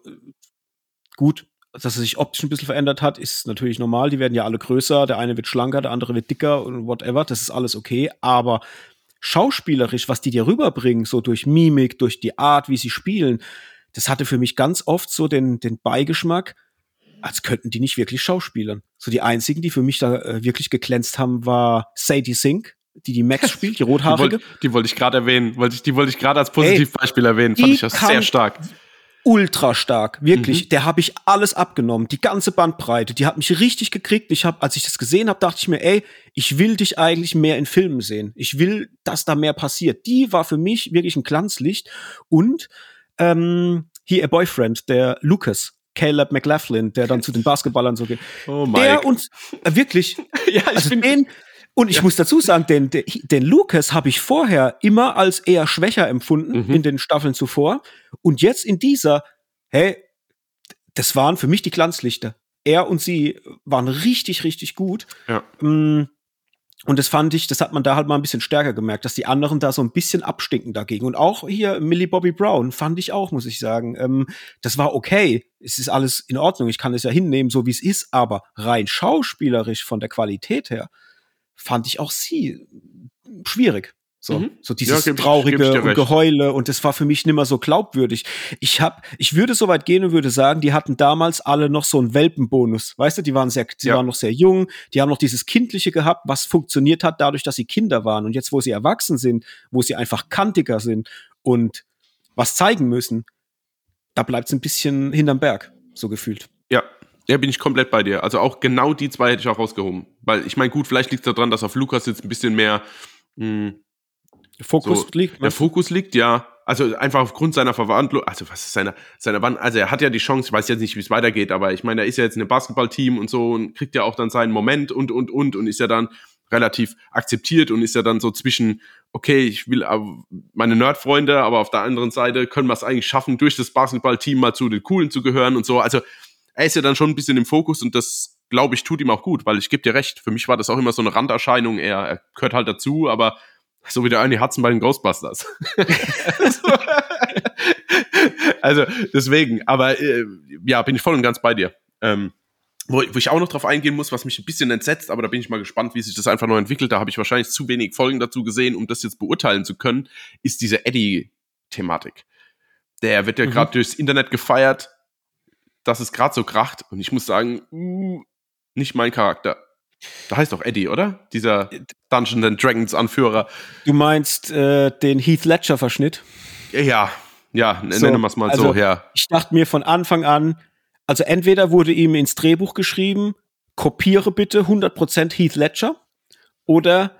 gut, dass er sich optisch ein bisschen verändert hat, ist natürlich normal. Die werden ja alle größer. Der eine wird schlanker, der andere wird dicker und whatever. Das ist alles okay. Aber schauspielerisch, was die dir rüberbringen, so durch Mimik, durch die Art, wie sie spielen, das hatte für mich ganz oft so den, den Beigeschmack, als könnten die nicht wirklich schauspielern. So die einzigen, die für mich da äh, wirklich geglänzt haben, war Sadie Sink, die die Max <laughs> spielt, die rothaarige. Die, wollte wollt ich gerade erwähnen, wollte ich, die wollte ich gerade als Positivbeispiel erwähnen. Fand ich das sehr stark. Ultra stark, wirklich. Mhm. Der habe ich alles abgenommen, die ganze Bandbreite. Die hat mich richtig gekriegt. Ich habe, als ich das gesehen habe, dachte ich mir, ey, ich will dich eigentlich mehr in Filmen sehen. Ich will, dass da mehr passiert. Die war für mich wirklich ein Glanzlicht und ähm, hier ihr Boyfriend, der Lucas, Caleb McLaughlin, der dann zu den Basketballern so geht. Oh Mike. Der uns äh, wirklich, <laughs> ja, ich also den, und ich ja. muss dazu sagen, den, den, Lucas habe ich vorher immer als eher schwächer empfunden mhm. in den Staffeln zuvor. Und jetzt in dieser, hey, das waren für mich die Glanzlichter. Er und sie waren richtig, richtig gut. Ja. Mm, und das fand ich, das hat man da halt mal ein bisschen stärker gemerkt, dass die anderen da so ein bisschen abstinken dagegen. Und auch hier Millie Bobby Brown fand ich auch, muss ich sagen. Ähm, das war okay. Es ist alles in Ordnung. Ich kann es ja hinnehmen, so wie es ist. Aber rein schauspielerisch von der Qualität her fand ich auch sie schwierig. So, mhm. so dieses ja, traurige ich, und Geheule und das war für mich nimmer so glaubwürdig. Ich hab, ich würde so weit gehen und würde sagen, die hatten damals alle noch so einen Welpenbonus. Weißt du, die waren sehr, die ja. waren noch sehr jung, die haben noch dieses Kindliche gehabt, was funktioniert hat dadurch, dass sie Kinder waren. Und jetzt, wo sie erwachsen sind, wo sie einfach kantiger sind und was zeigen müssen, da bleibt es ein bisschen hinterm Berg, so gefühlt. Ja, ja, bin ich komplett bei dir. Also auch genau die zwei hätte ich auch rausgehoben. Weil ich meine, gut, vielleicht liegt es daran, dass auf Lukas jetzt ein bisschen mehr mh, hm, Fokus so, liegt. Der Fokus liegt, ja. Also einfach aufgrund seiner Verwandlung, also was ist seine, seine Wand, also er hat ja die Chance, ich weiß jetzt nicht, wie es weitergeht, aber ich meine, er ist ja jetzt in einem Basketballteam und so und kriegt ja auch dann seinen Moment und, und, und und ist ja dann relativ akzeptiert und ist ja dann so zwischen, okay, ich will meine Nerd-Freunde, aber auf der anderen Seite können wir es eigentlich schaffen, durch das Basketballteam mal zu den Coolen zu gehören und so. Also er ist ja dann schon ein bisschen im Fokus und das, glaube ich, tut ihm auch gut, weil ich gebe dir recht, für mich war das auch immer so eine Randerscheinung, er, er gehört halt dazu, aber so wie der Ernie Hudson bei den Ghostbusters. <laughs> also deswegen, aber äh, ja, bin ich voll und ganz bei dir. Ähm, wo, wo ich auch noch drauf eingehen muss, was mich ein bisschen entsetzt, aber da bin ich mal gespannt, wie sich das einfach noch entwickelt. Da habe ich wahrscheinlich zu wenig Folgen dazu gesehen, um das jetzt beurteilen zu können, ist diese Eddie-Thematik. Der wird ja mhm. gerade durchs Internet gefeiert, dass es gerade so kracht. Und ich muss sagen, uh, nicht mein Charakter. Da heißt doch Eddie, oder? Dieser Dungeons and Dragons Anführer. Du meinst äh, den Heath Ledger Verschnitt? Ja, ja, so, nennen wir es mal also, so, ja. Ich dachte mir von Anfang an, also entweder wurde ihm ins Drehbuch geschrieben, kopiere bitte 100% Heath Ledger oder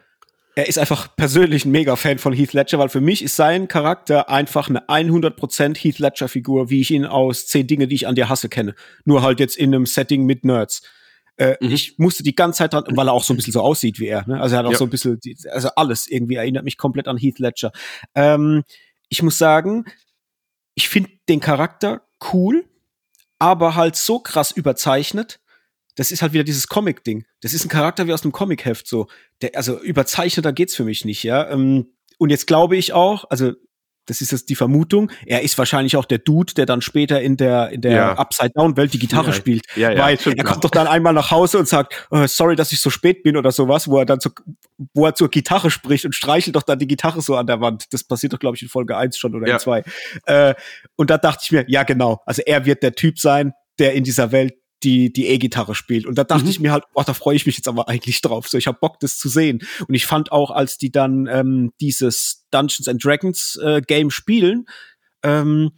er ist einfach persönlich ein Mega-Fan von Heath Ledger, weil für mich ist sein Charakter einfach eine 100% Heath Ledger-Figur, wie ich ihn aus zehn Dinge, die ich an dir hasse, kenne. Nur halt jetzt in einem Setting mit Nerds. Äh, mhm. Ich musste die ganze Zeit dran, weil er auch so ein bisschen so aussieht wie er. Ne? Also er hat auch ja. so ein bisschen, also alles irgendwie erinnert mich komplett an Heath Ledger. Ähm, ich muss sagen, ich finde den Charakter cool, aber halt so krass überzeichnet. Das ist halt wieder dieses Comic-Ding. Das ist ein Charakter wie aus einem Comic-Heft so. Der, also überzeichneter geht's für mich nicht, ja. Ähm, und jetzt glaube ich auch, also das ist jetzt die Vermutung. Er ist wahrscheinlich auch der Dude, der dann später in der in der ja. Upside Down Welt die Gitarre ja, spielt, ja, ja, weil er kommt doch dann einmal nach Hause und sagt, oh, sorry, dass ich so spät bin oder sowas, wo er dann zu, wo er zur Gitarre spricht und streichelt doch dann die Gitarre so an der Wand. Das passiert doch glaube ich in Folge 1 schon oder in 2. Äh, und da dachte ich mir, ja genau, also er wird der Typ sein, der in dieser Welt die die E-Gitarre spielt. Und da dachte mhm. ich mir halt, oh, da freue ich mich jetzt aber eigentlich drauf. So, ich habe Bock, das zu sehen. Und ich fand auch, als die dann ähm, dieses Dungeons and Dragons äh, Game spielen, ähm,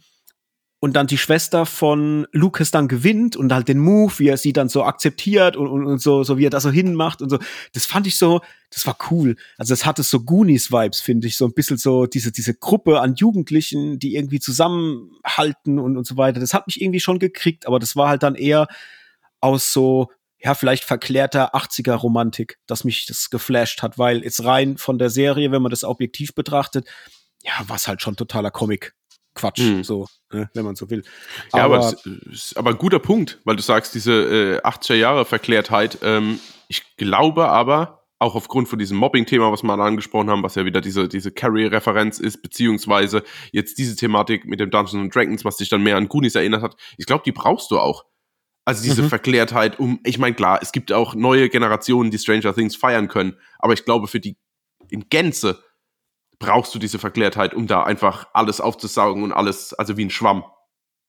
und dann die Schwester von Lucas dann gewinnt und halt den Move, wie er sie dann so akzeptiert und, und, und so, so wie er das so hinmacht und so. Das fand ich so, das war cool. Also es hatte so Goonies-Vibes, finde ich, so ein bisschen so diese, diese Gruppe an Jugendlichen, die irgendwie zusammenhalten und, und so weiter. Das hat mich irgendwie schon gekriegt, aber das war halt dann eher aus so, ja, vielleicht verklärter 80er-Romantik, dass mich das geflasht hat, weil jetzt rein von der Serie, wenn man das objektiv betrachtet, ja, war es halt schon totaler Comic. Quatsch, mhm. so, ne, wenn man so will. Ja, aber, aber, es, aber ein guter Punkt, weil du sagst, diese äh, 80er Jahre Verklärtheit. Ähm, ich glaube aber, auch aufgrund von diesem Mobbing-Thema, was wir angesprochen haben, was ja wieder diese, diese Carrie-Referenz ist, beziehungsweise jetzt diese Thematik mit dem Dungeons Dragons, was dich dann mehr an Goonies erinnert hat, ich glaube, die brauchst du auch. Also diese mhm. Verklärtheit, um, ich meine, klar, es gibt auch neue Generationen, die Stranger Things feiern können, aber ich glaube, für die in Gänze brauchst du diese Verklärtheit, um da einfach alles aufzusaugen und alles, also wie ein Schwamm.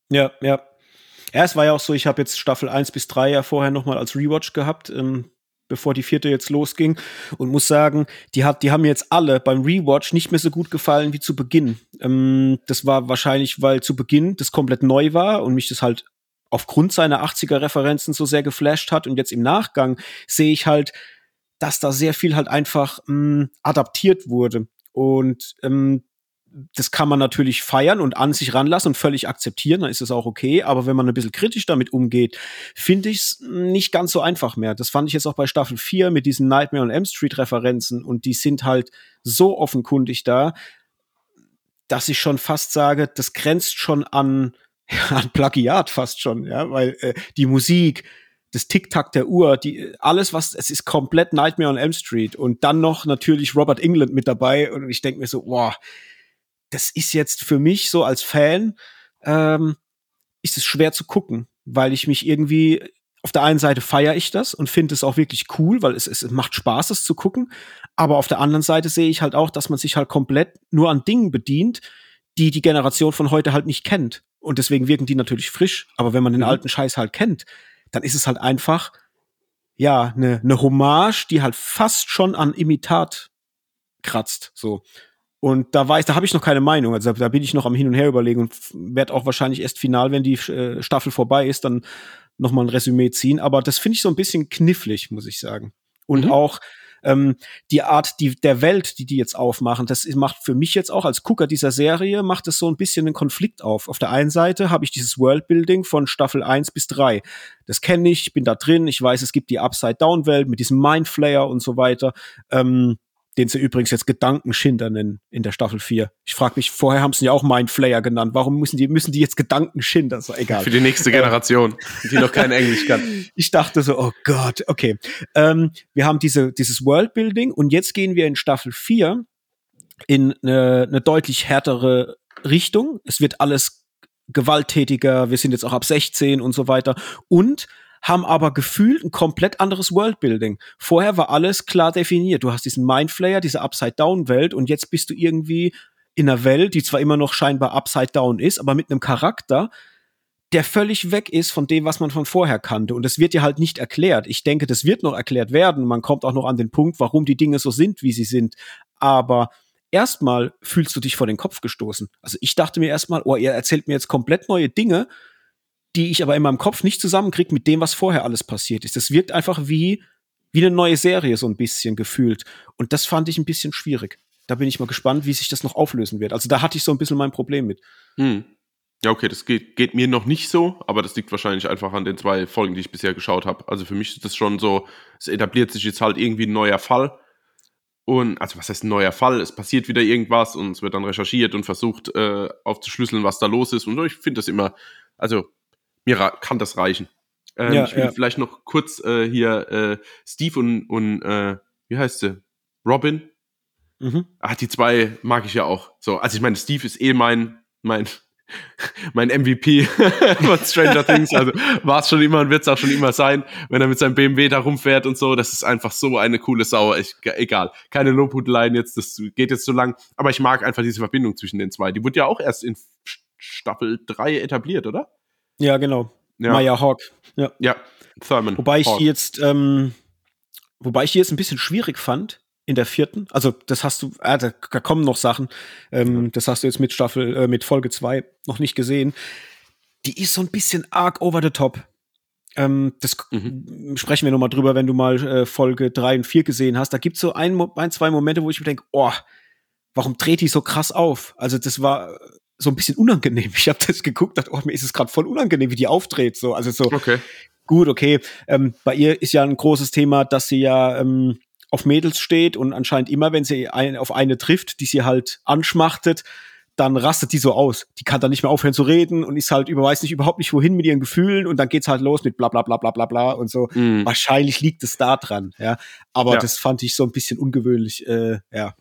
Ja, ja. Ja, es war ja auch so, ich habe jetzt Staffel 1 bis 3 ja vorher nochmal als Rewatch gehabt, ähm, bevor die vierte jetzt losging und muss sagen, die hat, die haben mir jetzt alle beim Rewatch nicht mehr so gut gefallen wie zu Beginn. Ähm, das war wahrscheinlich, weil zu Beginn das komplett neu war und mich das halt aufgrund seiner 80er Referenzen so sehr geflasht hat und jetzt im Nachgang sehe ich halt, dass da sehr viel halt einfach mh, mm, adaptiert wurde. Und ähm, das kann man natürlich feiern und an sich ranlassen und völlig akzeptieren, dann ist es auch okay. Aber wenn man ein bisschen kritisch damit umgeht, finde ich es nicht ganz so einfach mehr. Das fand ich jetzt auch bei Staffel 4 mit diesen Nightmare on M Street Referenzen und die sind halt so offenkundig da, dass ich schon fast sage, das grenzt schon an, <laughs> an Plagiat fast schon, ja, weil äh, die Musik, das Tick-Tack der Uhr, die, alles was, es ist komplett Nightmare on Elm Street und dann noch natürlich Robert England mit dabei und ich denke mir so, boah, das ist jetzt für mich so als Fan, ähm, ist es schwer zu gucken, weil ich mich irgendwie, auf der einen Seite feiere ich das und finde es auch wirklich cool, weil es, es macht Spaß, es zu gucken, aber auf der anderen Seite sehe ich halt auch, dass man sich halt komplett nur an Dingen bedient, die die Generation von heute halt nicht kennt. Und deswegen wirken die natürlich frisch. Aber wenn man den mhm. alten Scheiß halt kennt, dann ist es halt einfach, ja, eine ne Hommage, die halt fast schon an Imitat kratzt, so. Und da weiß, da habe ich noch keine Meinung. Also da bin ich noch am Hin und Her überlegen und werde auch wahrscheinlich erst final, wenn die äh, Staffel vorbei ist, dann noch mal ein Resümee ziehen. Aber das finde ich so ein bisschen knifflig, muss ich sagen. Und mhm. auch ähm, die Art die, der Welt, die die jetzt aufmachen, das macht für mich jetzt auch als Gucker dieser Serie, macht es so ein bisschen einen Konflikt auf. Auf der einen Seite habe ich dieses Worldbuilding von Staffel 1 bis 3. Das kenne ich, bin da drin, ich weiß, es gibt die Upside-Down-Welt mit diesem Mindflayer und so weiter. Ähm, den sie übrigens jetzt Gedankenschinder nennen in der Staffel 4. Ich frage mich, vorher haben sie ja auch Mindflayer genannt. Warum müssen die, müssen die jetzt Gedankenschinder? So, egal. Für die nächste Generation, die noch kein <laughs> Englisch kann. Ich dachte so, oh Gott, okay. Ähm, wir haben diese, dieses Worldbuilding und jetzt gehen wir in Staffel 4 in eine, eine deutlich härtere Richtung. Es wird alles gewalttätiger, wir sind jetzt auch ab 16 und so weiter. Und haben aber gefühlt ein komplett anderes Worldbuilding. Vorher war alles klar definiert. Du hast diesen Mindflayer, diese Upside-Down-Welt und jetzt bist du irgendwie in einer Welt, die zwar immer noch scheinbar Upside-Down ist, aber mit einem Charakter, der völlig weg ist von dem, was man von vorher kannte. Und das wird dir halt nicht erklärt. Ich denke, das wird noch erklärt werden. Man kommt auch noch an den Punkt, warum die Dinge so sind, wie sie sind. Aber erstmal fühlst du dich vor den Kopf gestoßen. Also ich dachte mir erstmal, oh, ihr erzählt mir jetzt komplett neue Dinge, die ich aber in meinem Kopf nicht zusammenkriege mit dem, was vorher alles passiert ist. Das wirkt einfach wie, wie eine neue Serie, so ein bisschen gefühlt. Und das fand ich ein bisschen schwierig. Da bin ich mal gespannt, wie sich das noch auflösen wird. Also da hatte ich so ein bisschen mein Problem mit. Hm. Ja, okay, das geht, geht mir noch nicht so, aber das liegt wahrscheinlich einfach an den zwei Folgen, die ich bisher geschaut habe. Also für mich ist das schon so, es etabliert sich jetzt halt irgendwie ein neuer Fall. Und, also was heißt ein neuer Fall? Es passiert wieder irgendwas und es wird dann recherchiert und versucht äh, aufzuschlüsseln, was da los ist. Und ich finde das immer, also mir kann das reichen. Ähm, ja, ich will ja. vielleicht noch kurz äh, hier äh, Steve und, und äh, wie heißt sie? Robin. Mhm. Ach, die zwei mag ich ja auch. So, also ich meine, Steve ist eh mein, mein <laughs> mein MVP <laughs> von Stranger Things. Also war es schon immer und wird es auch schon immer sein, wenn er mit seinem BMW da rumfährt und so. Das ist einfach so eine coole Sau. Ich, egal, keine Lobhudeleien jetzt, das geht jetzt zu lang. Aber ich mag einfach diese Verbindung zwischen den zwei. Die wurde ja auch erst in Staffel 3 etabliert, oder? Ja, genau. Ja. Maya Hawk. Ja. ja, Thurman. Wobei ich Hawk. die jetzt, ähm, wobei ich die jetzt ein bisschen schwierig fand, in der vierten. Also das hast du, äh, da, kommen noch Sachen. Ähm. Das hast du jetzt mit Staffel, äh, mit Folge zwei noch nicht gesehen. Die ist so ein bisschen arg over the top. Ähm, das mhm. sprechen wir noch mal drüber, wenn du mal äh, Folge drei und vier gesehen hast. Da gibt's so ein, ein, zwei Momente, wo ich mir denke, oh, warum dreht die so krass auf? Also das war so ein bisschen unangenehm. Ich habe das geguckt, dachte, oh, mir ist es gerade voll unangenehm, wie die aufdreht. So, also so. Okay. Gut, okay. Ähm, bei ihr ist ja ein großes Thema, dass sie ja ähm, auf Mädels steht und anscheinend immer, wenn sie ein, auf eine trifft, die sie halt anschmachtet, dann rastet die so aus. Die kann dann nicht mehr aufhören zu reden und ist halt über, weiß nicht, überhaupt nicht wohin mit ihren Gefühlen und dann geht's halt los mit bla bla bla bla bla bla und so. Mm. Wahrscheinlich liegt es da dran, ja. Aber ja. das fand ich so ein bisschen ungewöhnlich, äh, ja.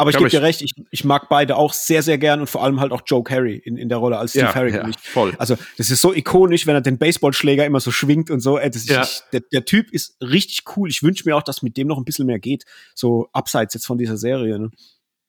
Aber ich gebe dir recht, ich, ich mag beide auch sehr, sehr gern und vor allem halt auch Joe Carey in, in der Rolle als Steve ja, Harry. Ja, voll. Also, das ist so ikonisch, wenn er den Baseballschläger immer so schwingt und so. Ey, das ja. ich, der, der Typ ist richtig cool. Ich wünsche mir auch, dass mit dem noch ein bisschen mehr geht. So abseits jetzt von dieser Serie. Ne?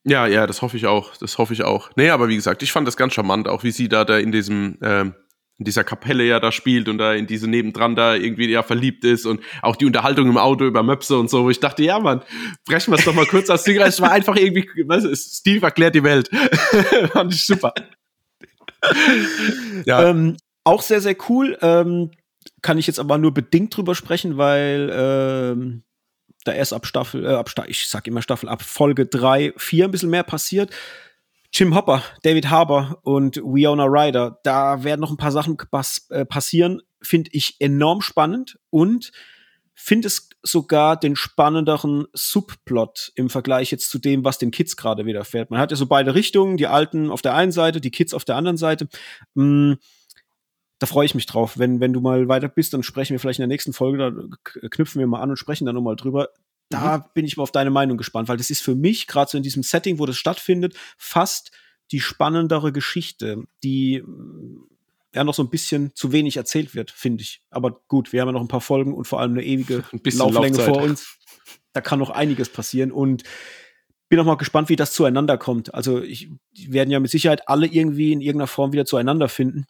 Ja, ja, das hoffe ich auch. Das hoffe ich auch. Nee, aber wie gesagt, ich fand das ganz charmant, auch wie sie da, da in diesem, ähm, in dieser Kapelle ja da spielt und da in diese nebendran da irgendwie ja verliebt ist und auch die Unterhaltung im Auto über Möpse und so, wo ich dachte, ja Mann, brechen wir es doch mal kurz aus Ding Es war einfach irgendwie, was ist, Steve erklärt die Welt. <laughs> Fand ich super. ja. Ähm, auch sehr, sehr cool. Ähm, kann ich jetzt aber nur bedingt drüber sprechen, weil ähm, da erst ab Staffel, äh, ab ich sag immer Staffel, ab Folge 3, 4 ein bisschen mehr passiert. Jim Hopper, David Harbour und Wiona Ryder, da werden noch ein paar Sachen pass äh, passieren, finde ich enorm spannend und finde es sogar den spannenderen Subplot im Vergleich jetzt zu dem, was den Kids gerade widerfährt. Man hat ja so beide Richtungen, die Alten auf der einen Seite, die Kids auf der anderen Seite. Mm, da freue ich mich drauf. Wenn, wenn du mal weiter bist, dann sprechen wir vielleicht in der nächsten Folge, da knüpfen wir mal an und sprechen dann nochmal drüber da mhm. bin ich mal auf deine Meinung gespannt, weil das ist für mich, gerade so in diesem Setting, wo das stattfindet, fast die spannendere Geschichte, die mm, ja noch so ein bisschen zu wenig erzählt wird, finde ich. Aber gut, wir haben ja noch ein paar Folgen und vor allem eine ewige <laughs> ein Lauflänge Laufzeit. vor uns. Da kann noch einiges passieren und bin auch mal gespannt, wie das zueinander kommt. Also ich werden ja mit Sicherheit alle irgendwie in irgendeiner Form wieder zueinander finden.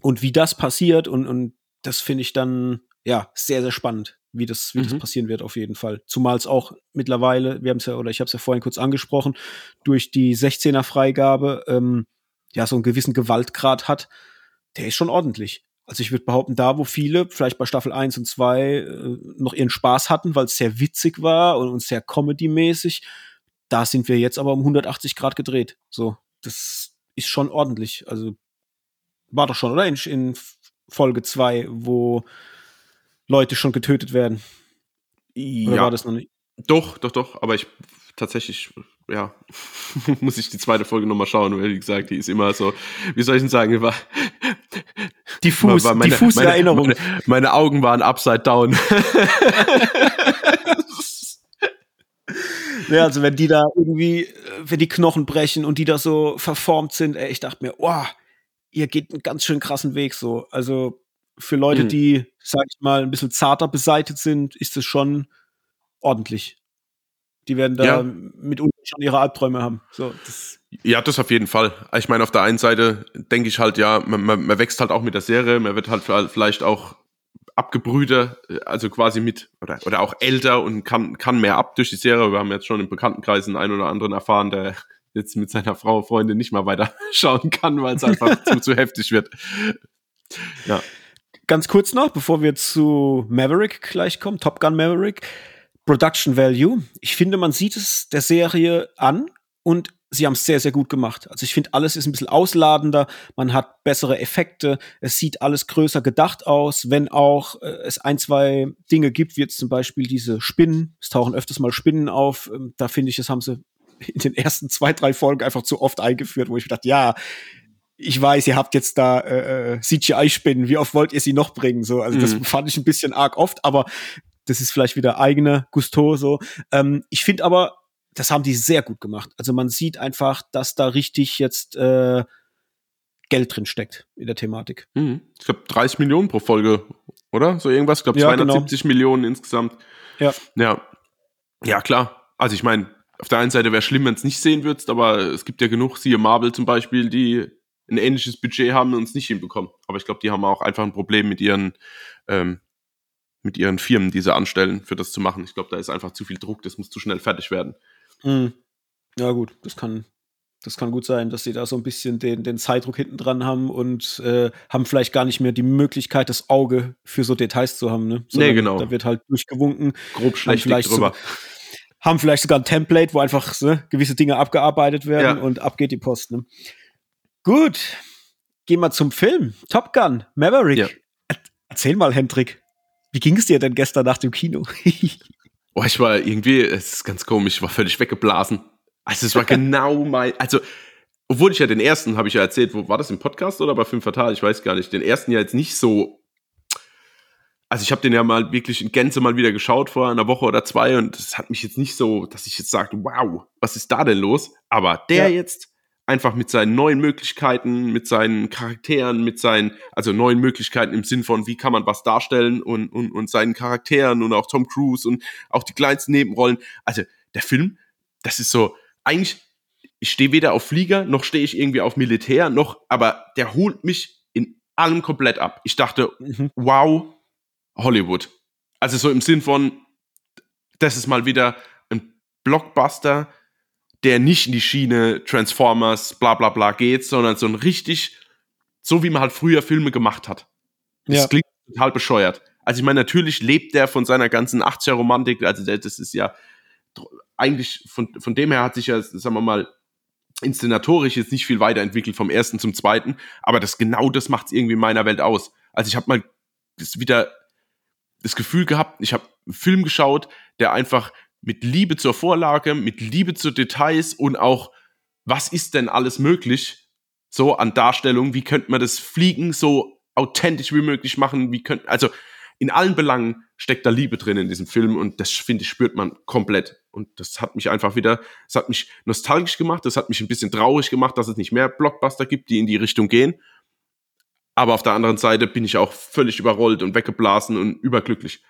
Und wie das passiert und, und das finde ich dann ja sehr, sehr spannend wie das, wie mhm. das passieren wird, auf jeden Fall. Zumal es auch mittlerweile, wir haben es ja, oder ich habe es ja vorhin kurz angesprochen, durch die 16er Freigabe ähm, ja so einen gewissen Gewaltgrad hat, der ist schon ordentlich. Also ich würde behaupten, da wo viele, vielleicht bei Staffel 1 und 2, äh, noch ihren Spaß hatten, weil es sehr witzig war und, und sehr comedy-mäßig, da sind wir jetzt aber um 180 Grad gedreht. So, das ist schon ordentlich. Also war doch schon, oder? In, in Folge 2, wo Leute schon getötet werden. Oder ja. war das noch nicht? Doch, doch, doch. Aber ich tatsächlich, ja, <laughs> muss ich die zweite Folge nochmal schauen, weil wie gesagt, die ist immer so, wie soll ich denn sagen, war diffus, war meine, diffus meine, Erinnerung. Meine, meine, Augen waren upside down. <laughs> ja, also wenn die da irgendwie, wenn die Knochen brechen und die da so verformt sind, ey, ich dachte mir, oh, ihr geht einen ganz schön krassen Weg so. Also für Leute, mhm. die, sag ich mal, ein bisschen zarter beseitigt sind, ist es schon ordentlich. Die werden da ja. mitunter schon ihre Albträume haben. So, das ja, das auf jeden Fall. Ich meine, auf der einen Seite denke ich halt, ja, man, man, man wächst halt auch mit der Serie, man wird halt vielleicht auch abgebrühter, also quasi mit oder, oder auch älter und kann, kann mehr ab durch die Serie. Wir haben jetzt schon in Bekanntenkreisen einen oder anderen erfahren, der jetzt mit seiner Frau, Freundin nicht mal weiter <laughs> schauen kann, weil es einfach <laughs> zu, zu heftig wird. Ja. Ganz kurz noch, bevor wir zu Maverick gleich kommen, Top Gun Maverick. Production Value. Ich finde, man sieht es der Serie an und sie haben es sehr, sehr gut gemacht. Also ich finde, alles ist ein bisschen ausladender, man hat bessere Effekte, es sieht alles größer gedacht aus, wenn auch äh, es ein, zwei Dinge gibt, wie jetzt zum Beispiel diese Spinnen, es tauchen öfters mal Spinnen auf, ähm, da finde ich, das haben sie in den ersten zwei, drei Folgen einfach zu oft eingeführt, wo ich dachte, ja, ich weiß, ihr habt jetzt da äh, äh CGI-Spinnen, wie oft wollt ihr sie noch bringen? So, also das mhm. fand ich ein bisschen arg oft, aber das ist vielleicht wieder eigene Gusto so. Ähm, ich finde aber, das haben die sehr gut gemacht. Also man sieht einfach, dass da richtig jetzt äh, Geld drin steckt in der Thematik. Mhm. Ich glaube 30 Millionen pro Folge, oder? So irgendwas. Ich glaube ja, 270 genau. Millionen insgesamt. Ja. Ja. Ja, klar. Also ich meine, auf der einen Seite wäre schlimm, wenn es nicht sehen würdest, aber es gibt ja genug, siehe Marvel zum Beispiel, die ein ähnliches Budget haben und es nicht hinbekommen. Aber ich glaube, die haben auch einfach ein Problem mit ihren, ähm, mit ihren Firmen, die sie anstellen, für das zu machen. Ich glaube, da ist einfach zu viel Druck, das muss zu schnell fertig werden. Mhm. Ja, gut, das kann, das kann gut sein, dass sie da so ein bisschen den, den Zeitdruck hinten dran haben und äh, haben vielleicht gar nicht mehr die Möglichkeit, das Auge für so Details zu haben. Ne? Sondern nee, genau. Da wird halt durchgewunken. Grob schlecht drüber. So, haben vielleicht sogar ein Template, wo einfach ne, gewisse Dinge abgearbeitet werden ja. und ab geht die Post. Ne? Gut, gehen wir zum Film. Top Gun, Maverick. Ja. Erzähl mal, Hendrik, wie ging es dir denn gestern nach dem Kino? <laughs> oh, ich war irgendwie, es ist ganz komisch, ich war völlig weggeblasen. Also es war genau <laughs> mein, also obwohl ich ja den ersten, habe ich ja erzählt, wo war das im Podcast oder bei Film Fatal? Ich weiß gar nicht. Den ersten ja jetzt nicht so also ich habe den ja mal wirklich in Gänze mal wieder geschaut vor einer Woche oder zwei und es hat mich jetzt nicht so, dass ich jetzt sage, wow, was ist da denn los? Aber der ja. jetzt einfach mit seinen neuen Möglichkeiten, mit seinen Charakteren, mit seinen, also neuen Möglichkeiten im Sinn von, wie kann man was darstellen und, und, und seinen Charakteren und auch Tom Cruise und auch die kleinsten Nebenrollen. Also der Film, das ist so, eigentlich, ich stehe weder auf Flieger, noch stehe ich irgendwie auf Militär, noch, aber der holt mich in allem komplett ab. Ich dachte, mhm. wow, Hollywood. Also so im Sinn von, das ist mal wieder ein Blockbuster, der nicht in die Schiene Transformers, bla bla bla geht, sondern so ein richtig, so wie man halt früher Filme gemacht hat. Das ja. klingt total bescheuert. Also ich meine, natürlich lebt der von seiner ganzen 80er-Romantik, also der, das ist ja eigentlich von, von dem her hat sich ja, sagen wir mal, inszenatorisch jetzt nicht viel weiterentwickelt vom ersten zum zweiten, aber das genau das macht es irgendwie in meiner Welt aus. Also ich habe mal das wieder das Gefühl gehabt, ich habe einen Film geschaut, der einfach mit Liebe zur Vorlage, mit Liebe zu Details und auch, was ist denn alles möglich, so an Darstellung, wie könnte man das Fliegen so authentisch wie möglich machen, wie könnte, also in allen Belangen steckt da Liebe drin in diesem Film und das finde ich spürt man komplett. Und das hat mich einfach wieder, das hat mich nostalgisch gemacht, das hat mich ein bisschen traurig gemacht, dass es nicht mehr Blockbuster gibt, die in die Richtung gehen. Aber auf der anderen Seite bin ich auch völlig überrollt und weggeblasen und überglücklich.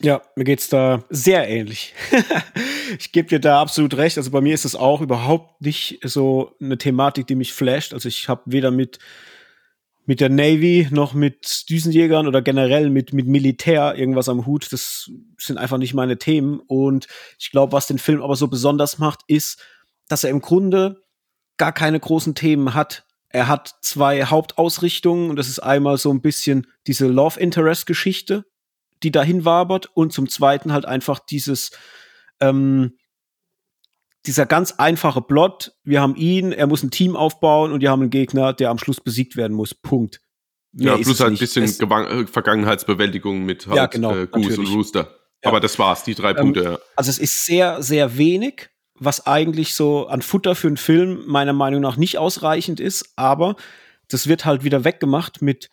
Ja, mir geht's da sehr ähnlich. <laughs> ich gebe dir da absolut recht. Also bei mir ist es auch überhaupt nicht so eine Thematik, die mich flasht. Also ich habe weder mit mit der Navy noch mit Düsenjägern oder generell mit mit Militär irgendwas am Hut. Das sind einfach nicht meine Themen. Und ich glaube, was den Film aber so besonders macht, ist, dass er im Grunde gar keine großen Themen hat, er hat zwei Hauptausrichtungen und das ist einmal so ein bisschen diese Love Interest Geschichte, die dahin wabert und zum zweiten halt einfach dieses ähm, dieser ganz einfache Plot. Wir haben ihn, er muss ein Team aufbauen und wir haben einen Gegner, der am Schluss besiegt werden muss. Punkt. Mehr ja, plus halt ein bisschen es, äh, Vergangenheitsbewältigung mit halt, ja, genau, äh, Goose und Rooster. Ja. Aber das war's, die drei ähm, Punkte. Also es ist sehr, sehr wenig was eigentlich so an Futter für einen Film meiner Meinung nach nicht ausreichend ist, aber das wird halt wieder weggemacht mit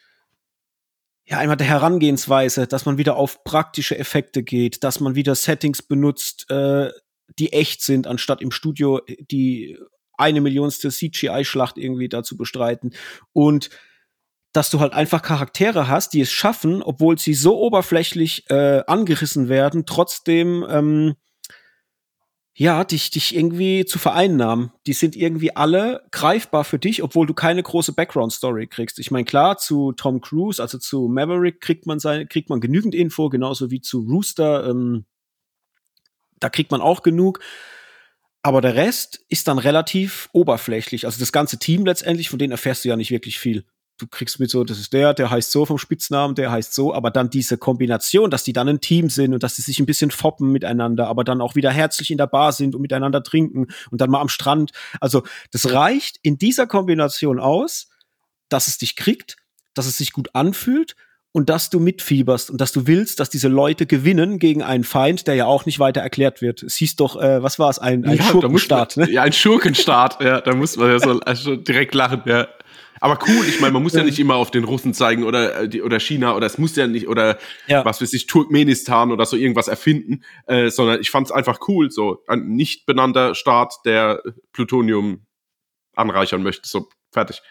ja, einmal der Herangehensweise, dass man wieder auf praktische Effekte geht, dass man wieder Settings benutzt, äh, die echt sind, anstatt im Studio die eine Millionste CGI-Schlacht irgendwie da zu bestreiten. Und dass du halt einfach Charaktere hast, die es schaffen, obwohl sie so oberflächlich äh, angerissen werden, trotzdem ähm, ja, dich, dich irgendwie zu vereinnahmen. Die sind irgendwie alle greifbar für dich, obwohl du keine große Background-Story kriegst. Ich meine, klar, zu Tom Cruise, also zu Maverick, kriegt man sein, kriegt man genügend Info, genauso wie zu Rooster. Ähm, da kriegt man auch genug. Aber der Rest ist dann relativ oberflächlich. Also das ganze Team letztendlich, von denen erfährst du ja nicht wirklich viel du kriegst mit so, das ist der, der heißt so vom Spitznamen, der heißt so, aber dann diese Kombination, dass die dann ein Team sind und dass sie sich ein bisschen foppen miteinander, aber dann auch wieder herzlich in der Bar sind und miteinander trinken und dann mal am Strand. Also das reicht in dieser Kombination aus, dass es dich kriegt, dass es sich gut anfühlt und dass du mitfieberst und dass du willst, dass diese Leute gewinnen gegen einen Feind, der ja auch nicht weiter erklärt wird. Es hieß doch, äh, was war es, ein, ein ja, Schurkenstaat, man, ne? Ja, ein Schurkenstaat, ja, da muss man ja so also direkt lachen, ja. Aber cool, ich meine, man muss ja nicht immer auf den Russen zeigen oder, äh, oder China oder es muss ja nicht oder ja. was weiß ich, Turkmenistan oder so irgendwas erfinden, äh, sondern ich fand es einfach cool, so ein nicht benannter Staat, der Plutonium anreichern möchte. So, fertig.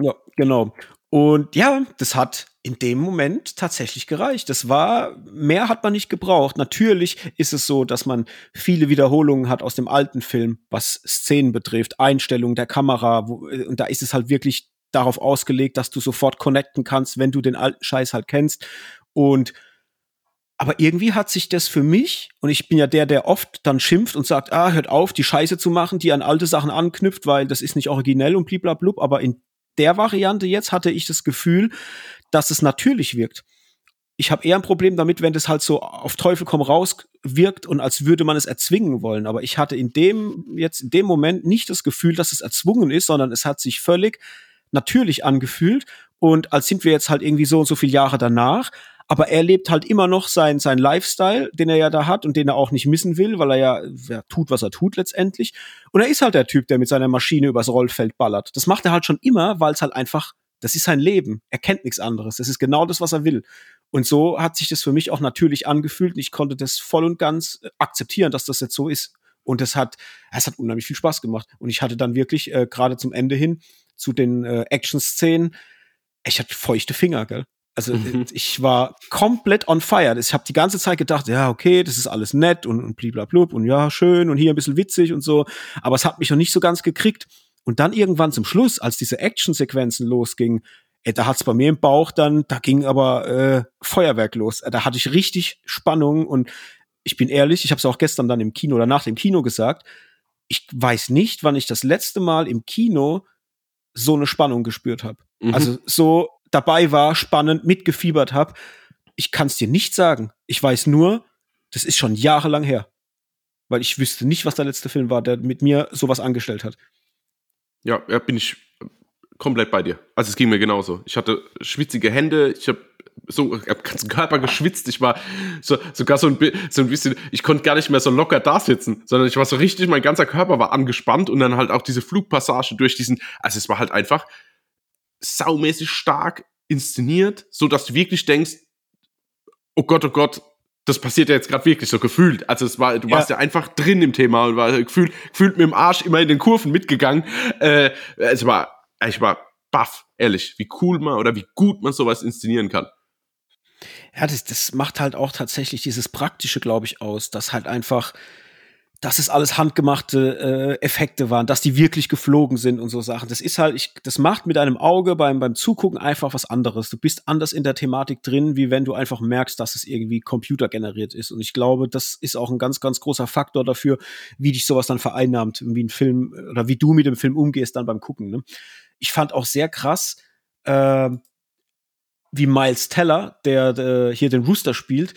Ja, genau. Und ja, das hat in dem Moment tatsächlich gereicht. Das war, mehr hat man nicht gebraucht. Natürlich ist es so, dass man viele Wiederholungen hat aus dem alten Film, was Szenen betrifft, Einstellungen der Kamera, wo, äh, und da ist es halt wirklich darauf ausgelegt, dass du sofort connecten kannst, wenn du den alten Scheiß halt kennst. Und aber irgendwie hat sich das für mich, und ich bin ja der, der oft dann schimpft und sagt, ah, hört auf, die Scheiße zu machen, die an alte Sachen anknüpft, weil das ist nicht originell und bliblablub, aber in der Variante jetzt hatte ich das Gefühl, dass es natürlich wirkt. Ich habe eher ein Problem damit, wenn das halt so auf Teufel komm raus wirkt und als würde man es erzwingen wollen. Aber ich hatte in dem, jetzt in dem Moment nicht das Gefühl, dass es erzwungen ist, sondern es hat sich völlig natürlich angefühlt. Und als sind wir jetzt halt irgendwie so und so viele Jahre danach. Aber er lebt halt immer noch sein, sein Lifestyle, den er ja da hat und den er auch nicht missen will, weil er ja, ja tut, was er tut letztendlich. Und er ist halt der Typ, der mit seiner Maschine übers Rollfeld ballert. Das macht er halt schon immer, weil es halt einfach, das ist sein Leben. Er kennt nichts anderes. Das ist genau das, was er will. Und so hat sich das für mich auch natürlich angefühlt und ich konnte das voll und ganz äh, akzeptieren, dass das jetzt so ist. Und es hat, es hat unheimlich viel Spaß gemacht. Und ich hatte dann wirklich äh, gerade zum Ende hin zu den äh, Action-Szenen. Ich hatte feuchte Finger, gell? Also mhm. ich war komplett on fire. Ich habe die ganze Zeit gedacht, ja, okay, das ist alles nett und, und bliblablub und ja, schön und hier ein bisschen witzig und so. Aber es hat mich noch nicht so ganz gekriegt. Und dann irgendwann zum Schluss, als diese Action-Sequenzen losgingen, ey, da hat's bei mir im Bauch dann, da ging aber äh, Feuerwerk los. Da hatte ich richtig Spannung und ich bin ehrlich, ich habe es auch gestern dann im Kino oder nach dem Kino gesagt. Ich weiß nicht, wann ich das letzte Mal im Kino so eine Spannung gespürt habe. Mhm. Also so dabei war, spannend, mitgefiebert habe. Ich kann es dir nicht sagen. Ich weiß nur, das ist schon jahrelang her. Weil ich wüsste nicht, was der letzte Film war, der mit mir sowas angestellt hat. Ja, ja, bin ich komplett bei dir. Also es ging mir genauso. Ich hatte schwitzige Hände, ich habe so am ganzen Körper geschwitzt. Ich war so, sogar so ein, so ein bisschen, ich konnte gar nicht mehr so locker da sitzen, sondern ich war so richtig, mein ganzer Körper war angespannt und dann halt auch diese Flugpassage durch diesen, also es war halt einfach saumäßig stark inszeniert, so dass du wirklich denkst, oh Gott, oh Gott, das passiert ja jetzt gerade wirklich so gefühlt. Also es war, du warst ja. ja einfach drin im Thema und war gefühlt, gefühlt mit dem Arsch immer in den Kurven mitgegangen. Äh, es war, ich war baff, ehrlich, wie cool man oder wie gut man sowas inszenieren kann. Ja, das, das macht halt auch tatsächlich dieses Praktische, glaube ich, aus, dass halt einfach, dass es alles handgemachte äh, Effekte waren, dass die wirklich geflogen sind und so Sachen. Das ist halt, ich, das macht mit einem Auge beim, beim Zugucken einfach was anderes. Du bist anders in der Thematik drin, wie wenn du einfach merkst, dass es irgendwie computergeneriert ist. Und ich glaube, das ist auch ein ganz, ganz großer Faktor dafür, wie dich sowas dann vereinnahmt, wie ein Film oder wie du mit dem Film umgehst dann beim Gucken. Ne? Ich fand auch sehr krass, äh, wie Miles Teller, der, der hier den Rooster spielt,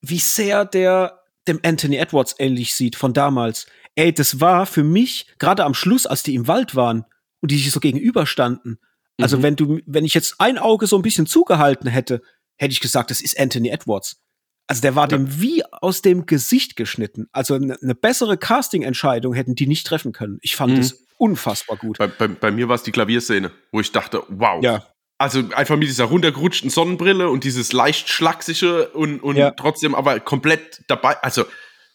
wie sehr der dem Anthony Edwards ähnlich sieht von damals. Ey, das war für mich, gerade am Schluss, als die im Wald waren und die sich so gegenüberstanden. Also mhm. wenn du, wenn ich jetzt ein Auge so ein bisschen zugehalten hätte, hätte ich gesagt, das ist Anthony Edwards. Also der war ja. dem wie aus dem Gesicht geschnitten. Also eine ne bessere Casting-Entscheidung hätten die nicht treffen können. Ich fand mhm. das unfassbar gut. Bei, bei, bei mir war es die Klavierszene, wo ich dachte, wow, ja also einfach mit dieser runtergerutschten Sonnenbrille und dieses leicht schlagsige und, und ja. trotzdem aber komplett dabei. Also,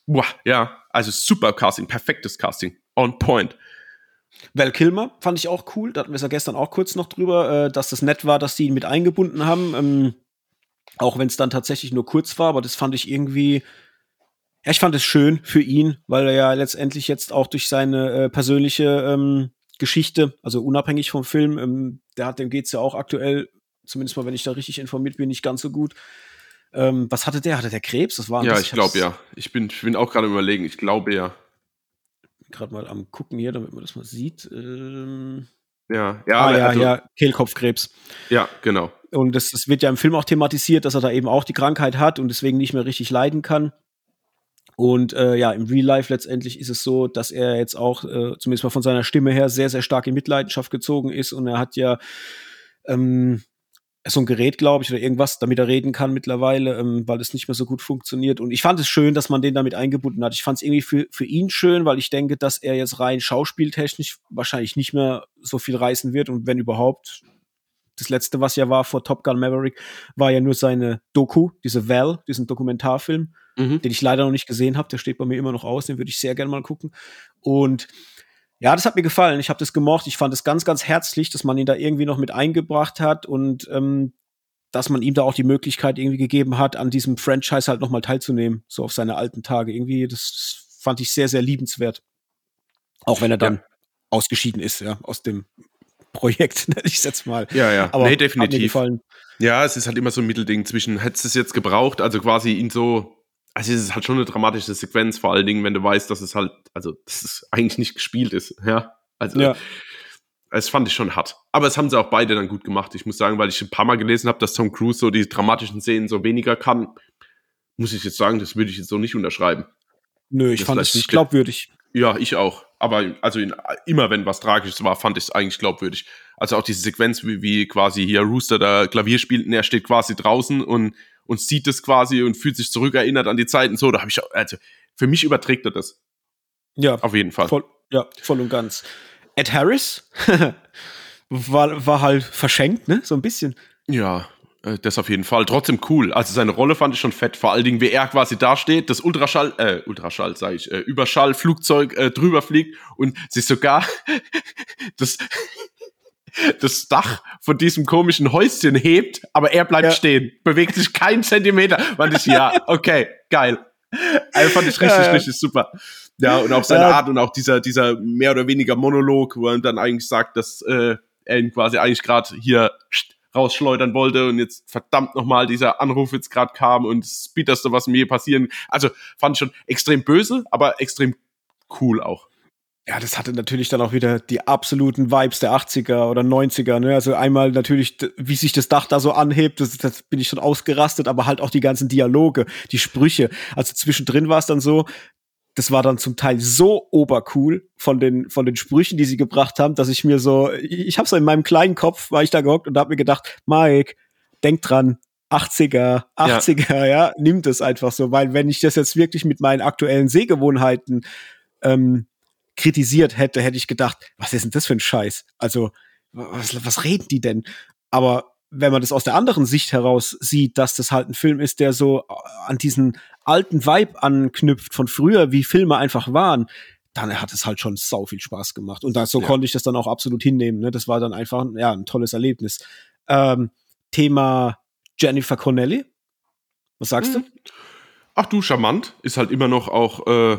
boah, ja, also super Casting, perfektes Casting, on point. Val Kilmer fand ich auch cool. Da hatten wir es ja gestern auch kurz noch drüber, äh, dass das nett war, dass die ihn mit eingebunden haben. Ähm, auch wenn es dann tatsächlich nur kurz war, aber das fand ich irgendwie. Ja, ich fand es schön für ihn, weil er ja letztendlich jetzt auch durch seine äh, persönliche ähm, Geschichte, also unabhängig vom Film, ähm, der hat, dem geht's ja auch aktuell, zumindest mal, wenn ich da richtig informiert bin, nicht ganz so gut. Ähm, was hatte der? Hatte der Krebs? Das war Ja, das, ich glaube ja. Ich bin, ich bin auch gerade überlegen. Ich glaube ja. Gerade mal am gucken hier, damit man das mal sieht. Ähm, Ja, ja, ah, ja, also- ja, Kehlkopfkrebs. ja, genau. Und das, das wird ja im Film auch thematisiert, dass er da eben auch die Krankheit hat und deswegen nicht mehr richtig leiden kann. Und äh, ja, im Real Life letztendlich ist es so, dass er jetzt auch, äh, zumindest mal von seiner Stimme her, sehr, sehr stark in Mitleidenschaft gezogen ist. Und er hat ja ähm, so ein Gerät, glaube ich, oder irgendwas, damit er reden kann mittlerweile, ähm, weil es nicht mehr so gut funktioniert. Und ich fand es schön, dass man den damit eingebunden hat. Ich fand es irgendwie für, für ihn schön, weil ich denke, dass er jetzt rein schauspieltechnisch wahrscheinlich nicht mehr so viel reißen wird und wenn überhaupt. Das letzte, was ja war vor Top Gun Maverick, war ja nur seine Doku, diese Val, diesen Dokumentarfilm Mhm. den ich leider noch nicht gesehen habe. Der steht bei mir immer noch aus, den würde ich sehr gerne mal gucken. Und ja, das hat mir gefallen. Ich habe das gemocht. Ich fand es ganz, ganz herzlich, dass man ihn da irgendwie noch mit eingebracht hat und ähm, dass man ihm da auch die Möglichkeit irgendwie gegeben hat, an diesem Franchise halt nochmal teilzunehmen, so auf seine alten Tage. Irgendwie, das fand ich sehr, sehr liebenswert. Auch wenn er dann Ja. ausgeschieden ist, ja, aus dem Projekt, <laughs> nenne ich es jetzt mal. Ja, ja. Aber nee, definitiv. Ja, es ist halt immer so ein Mittelding zwischen, hättest du es jetzt gebraucht, also quasi ihn so, also es ist halt schon eine dramatische Sequenz, vor allen Dingen, wenn du weißt, dass es halt, also, dass es eigentlich nicht gespielt ist, ja. Also, Ja. es fand ich schon hart. Aber es haben sie auch beide dann gut gemacht. Ich muss sagen, weil ich ein paar Mal gelesen habe, dass Tom Cruise so die dramatischen Szenen so weniger kann, muss ich jetzt sagen, das würde ich jetzt so nicht unterschreiben. Nö, ich Das fand es nicht- glaubwürdig. Ja, ich auch. Aber also in, immer wenn was Tragisches war, fand ich es eigentlich glaubwürdig. Also auch diese Sequenz, wie, wie quasi hier Rooster da Klavier spielt und er steht quasi draußen und, und sieht es quasi und fühlt sich zurückerinnert an die Zeiten so, da habe ich auch, also für mich überträgt er das. Ja, Auf jeden Fall. Voll, ja, voll und ganz. Ed Harris <laughs> war, war halt verschenkt, ne? So ein bisschen. Ja, äh, das auf jeden Fall. Trotzdem cool. Also seine Rolle fand ich schon fett. Vor allen Dingen, wie er quasi da steht, das Ultraschall, äh, Ultraschall sage ich, äh, Überschallflugzeug äh, drüber fliegt und sich sogar <laughs> das, das Dach von diesem komischen Häuschen hebt, aber er bleibt Ja. stehen, bewegt sich keinen Zentimeter. Fand ich, ja, okay, geil. Also fand ich richtig, Ja, richtig super. Ja, und auch seine. Art und auch dieser, dieser mehr oder weniger Monolog, wo er dann eigentlich sagt, dass äh, er ihn quasi eigentlich gerade hier rausschleudern wollte und jetzt verdammt nochmal dieser Anruf jetzt gerade kam und das Bitterste, was mir passieren. Also fand ich schon extrem böse, aber extrem cool auch. Ja, das hatte natürlich dann auch wieder die absoluten Vibes der 80er oder 90er, ne? Also einmal natürlich, wie sich das Dach da so anhebt, das, das bin ich schon ausgerastet, aber halt auch die ganzen Dialoge, die Sprüche. Also zwischendrin war es dann so, das war dann zum Teil so obercool von den von den Sprüchen, die sie gebracht haben, dass ich mir so, ich, habe so in meinem kleinen Kopf war ich da gehockt und habe mir gedacht, Mike, denk dran, 80er, 80er, ja. nimm das einfach so, weil wenn ich das jetzt wirklich mit meinen aktuellen Sehgewohnheiten ähm, kritisiert hätte, hätte ich gedacht, was ist denn das für ein Scheiß? Also, was, was reden die denn? Aber wenn man das aus der anderen Sicht heraus sieht, dass das halt ein Film ist, der so äh, an diesen alten Vibe anknüpft von früher, wie Filme einfach waren, dann hat es halt schon sau viel Spaß gemacht. Und da, so Ja. konnte ich das dann auch absolut hinnehmen. Ne? Das war dann einfach ja, ein tolles Erlebnis. Ähm, Thema Jennifer Connelly. Was sagst Mhm. Ach du, charmant. Ist halt immer noch auch äh,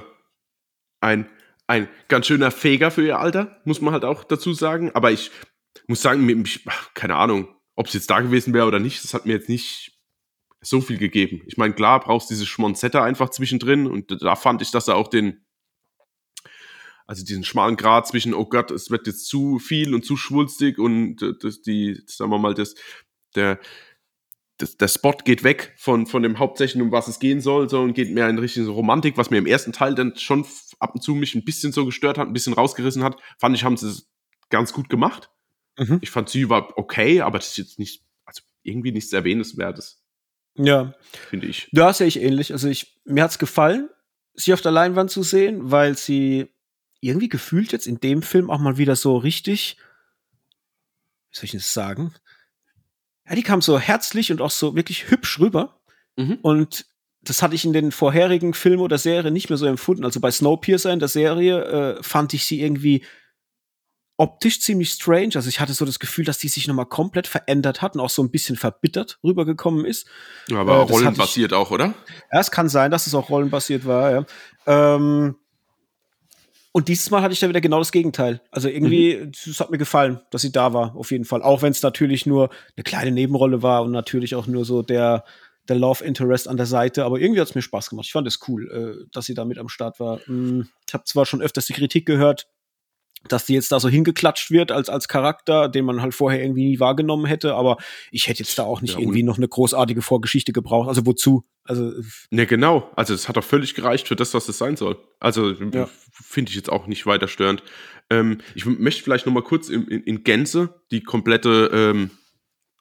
ein, ein ganz schöner Feger für ihr Alter, muss man halt auch dazu sagen. Aber ich muss sagen, keine Ahnung, ob es jetzt da gewesen wäre oder nicht, das hat mir jetzt nicht so viel gegeben. Ich meine, klar, brauchst diese Schmonzette einfach zwischendrin und da fand ich, dass er auch den, also diesen schmalen Grad zwischen, oh Gott, es wird jetzt zu viel und zu schwulstig und das, die, sagen wir mal, das, der, das, der Spot geht weg von, von dem Hauptsächlichen, um was es gehen soll, so und geht mehr in Richtung Romantik, was mir im ersten Teil dann schon ab und zu mich ein bisschen so gestört hat, ein bisschen rausgerissen hat. Fand ich, haben sie es ganz gut gemacht. Mhm. Ich fand sie war okay, aber das ist jetzt nicht, also irgendwie nichts Erwähnenswertes, Ja, finde ich. Ja, sehe ich ähnlich. Also ich, mir hat's gefallen, sie auf der Leinwand zu sehen, weil sie irgendwie gefühlt jetzt in dem Film auch mal wieder so richtig, wie soll ich das sagen? Ja, die kam so herzlich und auch so wirklich hübsch rüber. Mhm. Und das hatte ich in den vorherigen Filmen oder Serien nicht mehr so empfunden. Also bei Snowpiercer in der Serie äh, fand ich sie irgendwie optisch ziemlich strange. Also ich hatte so das Gefühl, dass die sich nochmal komplett verändert hat und auch so ein bisschen verbittert rübergekommen ist. Ja, aber äh, rollenbasiert auch, oder? Ja, es kann sein, dass es auch rollenbasiert war, ja. Ähm, und dieses Mal hatte ich da wieder genau das Gegenteil. Also irgendwie, mhm. es hat mir gefallen, dass sie da war, auf jeden Fall. Auch wenn es natürlich nur eine kleine Nebenrolle war und natürlich auch nur so der, der Love Interest an der Seite. Aber irgendwie hat es mir Spaß gemacht. Ich fand es cool, äh, dass sie da mit am Start war. Hm, ich habe zwar schon öfters die Kritik gehört, dass die jetzt da so hingeklatscht wird als, als Charakter, den man halt vorher irgendwie nie wahrgenommen hätte. Aber ich hätte jetzt da auch nicht ja, irgendwie noch eine großartige Vorgeschichte gebraucht. Also wozu? Also. Ne, genau. Also es hat doch völlig gereicht für das, was es sein soll. Also ja. finde ich jetzt auch nicht weiter störend. Ähm, ich möchte vielleicht noch mal kurz in, in, in Gänze die komplette ähm,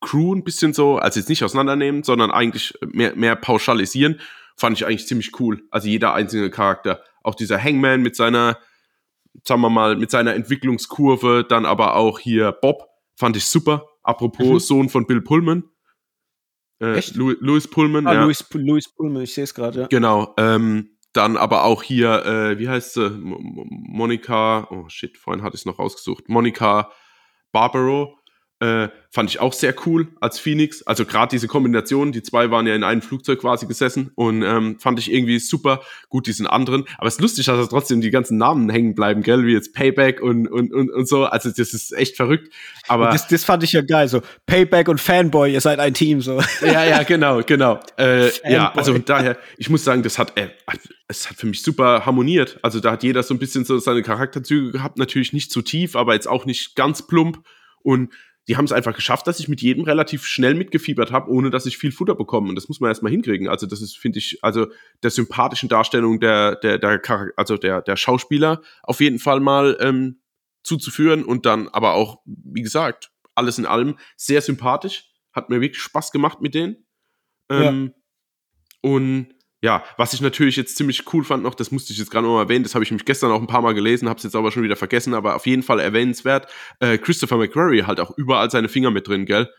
Crew ein bisschen so, also jetzt nicht auseinandernehmen, sondern eigentlich mehr, mehr pauschalisieren. Fand ich eigentlich ziemlich cool. Also jeder einzelne Charakter. Auch dieser Hangman mit seiner sagen wir mal, mit seiner Entwicklungskurve, dann aber auch hier Bob, fand ich super. Apropos mhm. Sohn von Bill Pullman. Äh, Echt? Louis, Pullman, ah, ja. Louis, Louis Pullman, ich sehe es gerade, ja. Genau. Ähm, dann aber auch hier, äh, wie heißt sie? Monika, oh shit, vorhin hatte ich es noch rausgesucht. Monika Barbaro äh, fand ich auch sehr cool als Phoenix. Also gerade diese Kombination, die zwei waren ja in einem Flugzeug quasi gesessen und ähm, fand ich irgendwie super. Gut, diesen anderen. Aber es ist lustig, dass da trotzdem die ganzen Namen hängen bleiben, gell? Wie jetzt Payback und, und, und, und so. Also das ist echt verrückt. Aber das, das fand ich ja geil. So Payback und Fanboy, ihr seid ein Team. so. Ja, ja, genau, genau. Äh, ja, also daher, ich muss sagen, das hat, äh, es hat für mich super harmoniert. Also da hat jeder so ein bisschen so seine Charakterzüge gehabt. Natürlich nicht zu tief, aber jetzt auch nicht ganz plump. Und die haben es einfach geschafft, dass ich mit jedem relativ schnell mitgefiebert habe, ohne dass ich viel Futter bekomme. Und das muss man erstmal hinkriegen. Also, das ist, finde ich, also der sympathischen Darstellung der, der, der, also der, der Schauspieler auf jeden Fall mal ähm, zuzuführen und dann aber auch, wie gesagt, alles in allem sehr sympathisch. Hat mir wirklich Spaß gemacht mit denen. Ähm, ja. Und ja, was ich natürlich jetzt ziemlich cool fand noch, das musste ich jetzt gerade noch erwähnen, das habe ich mich gestern auch ein paar Mal gelesen, habe es jetzt aber schon wieder vergessen, aber auf jeden Fall erwähnenswert. Äh, Christopher McQuarrie halt auch überall seine Finger mit drin, gell?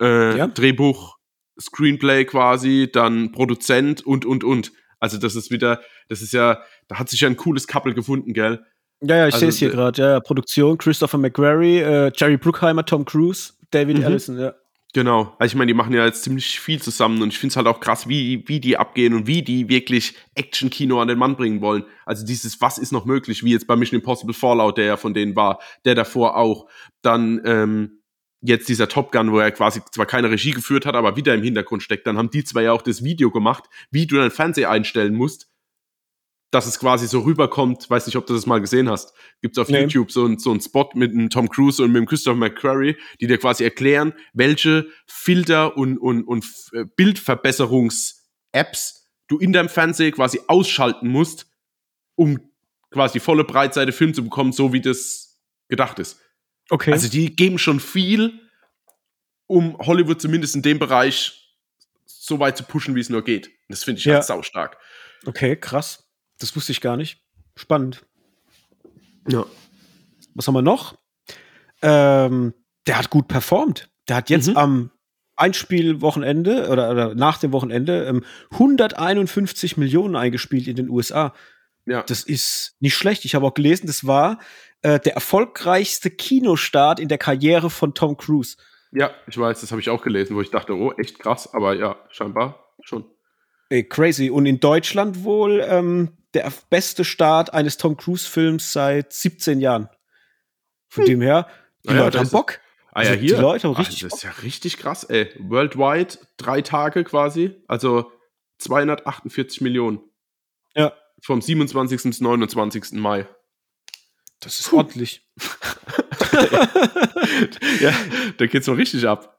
Äh, ja. Drehbuch, Screenplay quasi, dann Produzent und, und, und. Also das ist wieder, das ist ja, da hat sich ja ein cooles Couple gefunden, gell? Ja, ja, ich also, sehe es hier gerade. Ja, Produktion, Christopher McQuarrie, äh, Jerry Bruckheimer, Tom Cruise, David mhm. Allison, ja. Genau. Also ich meine, die machen ja jetzt ziemlich viel zusammen und ich finde es halt auch krass, wie, wie die abgehen und wie die wirklich Action-Kino an den Mann bringen wollen. Also dieses, was ist noch möglich, wie jetzt bei Mission Impossible Fallout, der ja von denen war, der davor auch. Dann ähm, jetzt dieser Top Gun, wo er quasi zwar keine Regie geführt hat, aber wieder im Hintergrund steckt. Dann haben die zwei ja auch das Video gemacht, wie du dein Fernseher einstellen musst, dass es quasi so rüberkommt. Weiß nicht, ob du das mal gesehen hast. Gibt es auf nee. YouTube so, ein, so einen Spot mit einem Tom Cruise und mit dem Christopher McQuarrie, die dir quasi erklären, welche Filter und, und, und äh, Bildverbesserungs-Apps du in deinem Fernseher quasi ausschalten musst, um quasi volle Breitseite Film zu bekommen, so wie das gedacht ist. Okay. Also die geben schon viel, um Hollywood zumindest in dem Bereich so weit zu pushen, wie es nur geht. Das finde ich ja. halt saustark. Okay, krass. Das wusste ich gar nicht. Spannend. Ja. Was haben wir noch? Ähm, der hat gut performt. Der hat jetzt mhm. am Einspielwochenende oder, oder, nach dem Wochenende ähm, 151 Millionen eingespielt in den USA. Ja. Das ist nicht schlecht. Ich habe auch gelesen, das war äh, der erfolgreichste Kinostart in der Karriere von Tom Cruise. Ja, ich weiß, das habe ich auch gelesen, wo ich dachte, oh, echt krass, aber ja, scheinbar schon. Ey, crazy. Und in Deutschland wohl ähm, der beste Start eines Tom Cruise-Films seit 17 Jahren. Von hm. dem her, die ah, Leute haben Bock. Ah ja, also, hier. Die Leute haben richtig Ach, Das ist ja richtig krass, ey. Worldwide, drei Tage quasi. Also 248 Millionen. Ja. Vom 27. bis 29. Mai. Das ist Puh. ordentlich. <laughs> ja, da geht's noch richtig ab.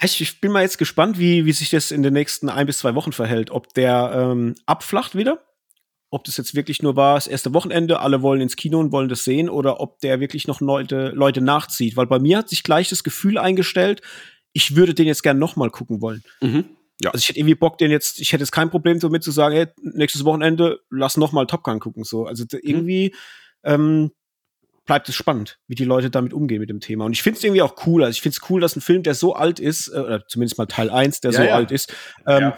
Ich bin mal jetzt gespannt, wie, wie sich das in den nächsten ein bis zwei Wochen verhält. Ob der ähm, abflacht wieder ob das jetzt wirklich nur war, das erste Wochenende, alle wollen ins Kino und wollen das sehen, oder ob der wirklich noch Leute, Leute nachzieht. Weil bei mir hat sich gleich das Gefühl eingestellt, ich würde den jetzt gerne noch mal gucken wollen. Mhm. Ja. Also ich hätte irgendwie Bock, den jetzt, ich hätte jetzt kein Problem damit zu sagen, hey, nächstes Wochenende, lass noch mal Top Gun gucken. So. Also mhm. irgendwie ähm, bleibt es spannend, wie die Leute damit umgehen mit dem Thema. Und ich finde es irgendwie auch cool. Also ich finde es cool, dass ein Film, der so alt ist, äh, oder zumindest mal Teil 1, der ja, so ja. alt ist, ähm,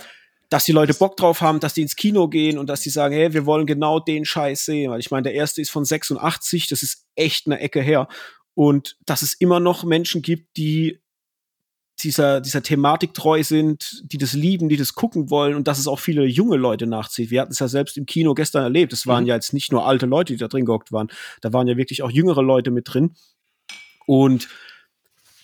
dass die Leute Bock drauf haben, dass die ins Kino gehen und dass die sagen, hey, wir wollen genau den Scheiß sehen. Weil ich meine, der erste ist von 86, das ist echt eine Ecke her. Und dass es immer noch Menschen gibt, die dieser, dieser Thematik treu sind, die das lieben, die das gucken wollen und dass es auch viele junge Leute nachzieht. Wir hatten es ja selbst im Kino gestern erlebt. Es waren mhm. ja jetzt nicht nur alte Leute, die da drin gehockt waren. Da waren ja wirklich auch jüngere Leute mit drin. Und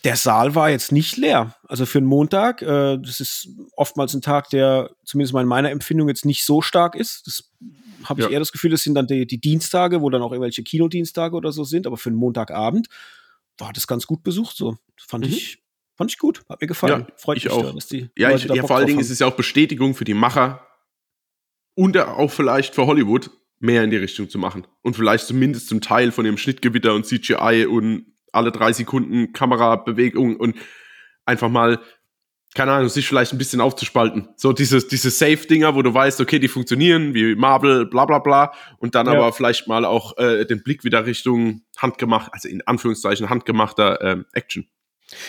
der Saal war jetzt nicht leer. Also für einen Montag, äh, das ist oftmals ein Tag, der zumindest mal in meiner Empfindung jetzt nicht so stark ist. Das habe ich ja. eher das Gefühl, das sind dann die, die Dienstage, wo dann auch irgendwelche Kinodienstage oder so sind. Aber für einen Montagabend war das ganz gut besucht. So fand mhm. ich Fand ich gut, hat mir gefallen. Ja, Freut ich mich auch. Da, dass die ja, ich, ja vor allen Dingen ist es ja auch Bestätigung für die Macher und auch vielleicht für Hollywood, mehr in die Richtung zu machen. Und vielleicht zumindest zum Teil von dem Schnittgewitter und CGI und alle drei Sekunden Kamerabewegung und einfach mal, keine Ahnung, sich vielleicht ein bisschen aufzuspalten. So dieses, diese Safe-Dinger, wo du weißt, okay, die funktionieren, wie Marvel, bla bla bla. Und dann ja. aber vielleicht mal auch äh, den Blick wieder Richtung handgemacht, also in Anführungszeichen handgemachter äh, Action.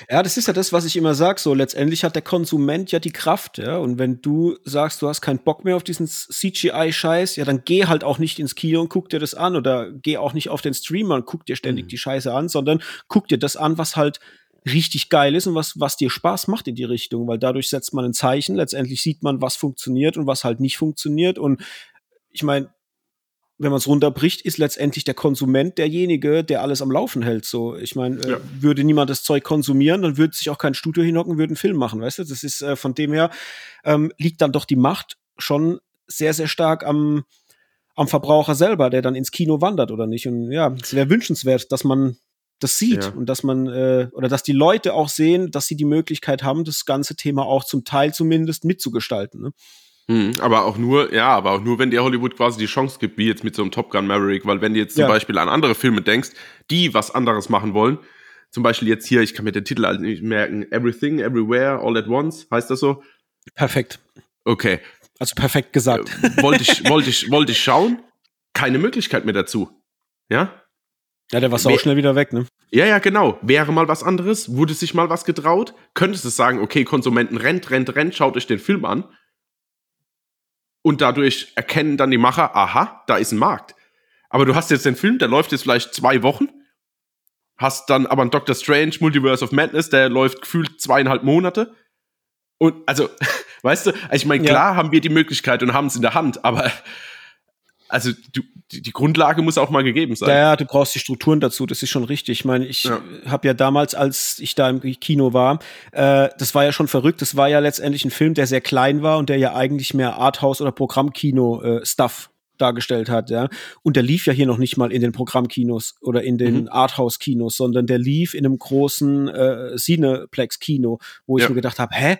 Ja, das ist ja das, was ich immer sage. So, letztendlich hat der Konsument ja die Kraft, ja. Und wenn du sagst, du hast keinen Bock mehr auf diesen CGI-Scheiß, ja, dann geh halt auch nicht ins Kino und guck dir das an oder geh auch nicht auf den Streamer und guck dir ständig mhm. die Scheiße an, sondern guck dir das an, was halt richtig geil ist und was, was dir Spaß macht in die Richtung, weil dadurch setzt man ein Zeichen. Letztendlich sieht man, was funktioniert und was halt nicht funktioniert. Und ich meine, wenn man es runterbricht, ist letztendlich der Konsument derjenige, der alles am Laufen hält. So, ich meine, äh, ja. würde niemand das Zeug konsumieren, dann würde sich auch kein Studio hinhocken, würde einen Film machen, weißt du? Das ist äh, von dem her ähm, liegt dann doch die Macht schon sehr, sehr stark am am Verbraucher selber, der dann ins Kino wandert oder nicht. Und ja, es wäre wünschenswert, dass man das sieht ja. und dass man äh, oder dass die Leute auch sehen, dass sie die Möglichkeit haben, das ganze Thema auch zum Teil zumindest mitzugestalten. Ne? Mhm, aber auch nur, ja, aber auch nur, wenn dir Hollywood quasi die Chance gibt, wie jetzt mit so einem Top Gun Maverick, weil wenn du jetzt zum ja. Beispiel an andere Filme denkst, die was anderes machen wollen, zum Beispiel jetzt hier, ich kann mir den Titel halt nicht merken, Everything, Everywhere, All at Once, heißt das so? Perfekt. Okay. Also perfekt gesagt. Äh, wollte ich, <laughs> wollte ich, wollte ich schauen, keine Möglichkeit mehr dazu. Ja? Ja, der war sau schnell wieder weg, ne? Ja, ja, genau. Wäre mal was anderes, wurde sich mal was getraut, könntest du sagen, okay, Konsumenten rennt, rennt, rennt, schaut euch den Film an und dadurch erkennen dann die Macher, aha, da ist ein Markt. Aber du hast jetzt den Film, der läuft jetzt vielleicht zwei Wochen, hast dann aber einen Doctor Strange Multiverse of Madness, der läuft gefühlt zweieinhalb Monate. Und also, <laughs> weißt du, also ich meine, klar ja. haben wir die Möglichkeit und haben es in der Hand, aber also du, die Grundlage muss auch mal gegeben sein. Ja, ja, du brauchst die Strukturen dazu, das ist schon richtig. Ich meine, ich ja. habe ja damals, als ich da im Kino war, äh, das war ja schon verrückt. Das war ja letztendlich ein Film, der sehr klein war und der ja eigentlich mehr Arthouse oder Programmkino-Stuff äh, dargestellt hat, ja. Und der lief ja hier noch nicht mal in den Programmkinos oder in den mhm. Arthouse-Kinos, sondern der lief in einem großen äh, Cineplex-Kino, wo ich ja. mir gedacht habe, hä,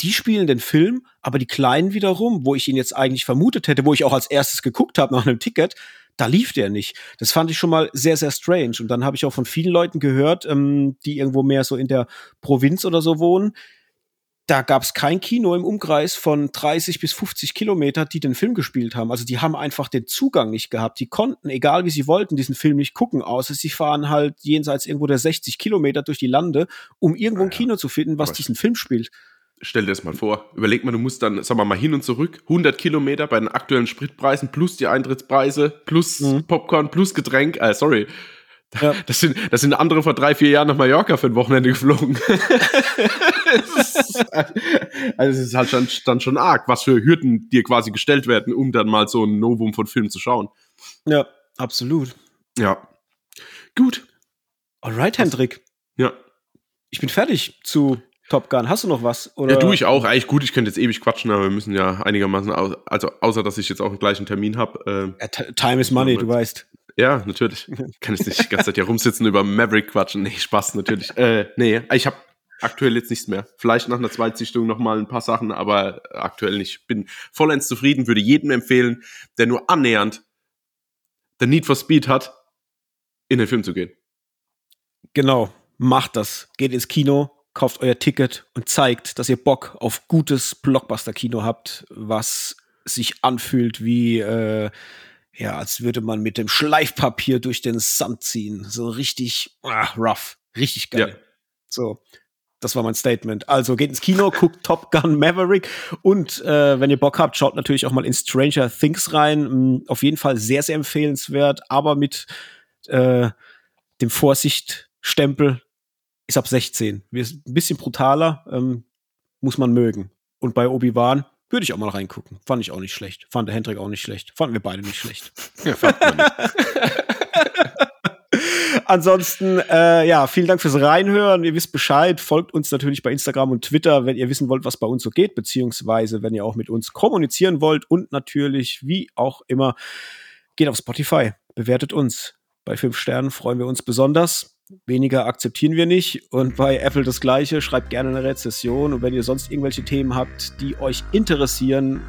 die spielen den Film, aber die Kleinen wiederum, wo ich ihn jetzt eigentlich vermutet hätte, wo ich auch als erstes geguckt habe nach einem Ticket, da lief der nicht. Das fand ich schon mal sehr, sehr strange. Und dann habe ich auch von vielen Leuten gehört, ähm, die irgendwo mehr so in der Provinz oder so wohnen. Da gab es kein Kino im Umkreis von 30 bis 50 Kilometer, die den Film gespielt haben. Also die haben einfach den Zugang nicht gehabt. Die konnten, egal wie sie wollten, diesen Film nicht gucken, außer sie fahren halt jenseits irgendwo der 60 Kilometer durch die Lande, um irgendwo ein Kino zu finden, was diesen Film spielt stell dir das mal vor. Überleg mal, du musst dann, sagen wir mal, hin und zurück 100 Kilometer bei den aktuellen Spritpreisen plus die Eintrittspreise plus mhm. Popcorn plus Getränk. Äh, sorry. Ja. Das, sind, das sind andere vor drei, vier Jahren nach Mallorca für ein Wochenende geflogen. <laughs> also es ist halt schon, dann schon arg, was für Hürden dir quasi gestellt werden, um dann mal so ein Novum von Filmen zu schauen. Ja, absolut. Ja. Gut. Alright, Hendrik. Ja. Ich bin fertig zu Top Gun. Hast du noch was? Oder? Ja, tue ich auch. Eigentlich gut, ich könnte jetzt ewig quatschen, aber wir müssen ja einigermaßen, also außer dass ich jetzt auch einen gleichen Termin habe. Äh, ja, time is money, du weißt. Ja, natürlich. <laughs> Kann ich nicht die ganze Zeit hier rumsitzen über Maverick quatschen. Nee, Spaß natürlich. Äh, nee, ich habe aktuell jetzt nichts mehr. Vielleicht nach einer Zweitsichtung noch mal ein paar Sachen, aber aktuell nicht. Bin vollends zufrieden, würde jedem empfehlen, der nur annähernd the Need for Speed hat, in den Film zu gehen. Genau, macht das. Geht ins Kino, kauft euer Ticket und zeigt, dass ihr Bock auf gutes Blockbuster-Kino habt, was sich anfühlt wie, äh, ja, als würde man mit dem Schleifpapier durch den Sand ziehen. So richtig ah, rough, richtig geil. Ja. So. Das war mein Statement. Also geht ins Kino, guckt Top Gun Maverick und äh, wenn ihr Bock habt, schaut natürlich auch mal in Stranger Things rein. Mm, auf jeden Fall sehr, sehr empfehlenswert, aber mit äh, dem Vorsichtstempel ist ab 16. Ein bisschen brutaler, ähm, muss man mögen. Und bei Obi-Wan würde ich auch mal reingucken. Fand ich auch nicht schlecht. Fand der Hendrik auch nicht schlecht. Fanden wir beide nicht schlecht. <laughs> Ja. <laughs> Ansonsten, äh, ja, vielen Dank fürs Reinhören. Ihr wisst Bescheid. Folgt uns natürlich bei Instagram und Twitter, wenn ihr wissen wollt, was bei uns so geht, beziehungsweise wenn ihr auch mit uns kommunizieren wollt. Und natürlich, wie auch immer, geht auf Spotify, bewertet uns. Bei fünf Sternen freuen wir uns besonders. Weniger akzeptieren wir nicht. Und bei Apple das Gleiche. Schreibt gerne eine Rezession. Und wenn ihr sonst irgendwelche Themen habt, die euch interessieren,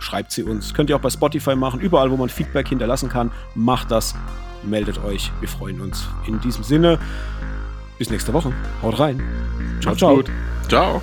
schreibt sie uns. Könnt ihr auch bei Spotify machen. Überall, wo man Feedback hinterlassen kann, macht das. Meldet euch. Wir freuen uns. In diesem Sinne, bis nächste Woche. Haut rein. Ciao, Macht's ciao. Gut. Ciao.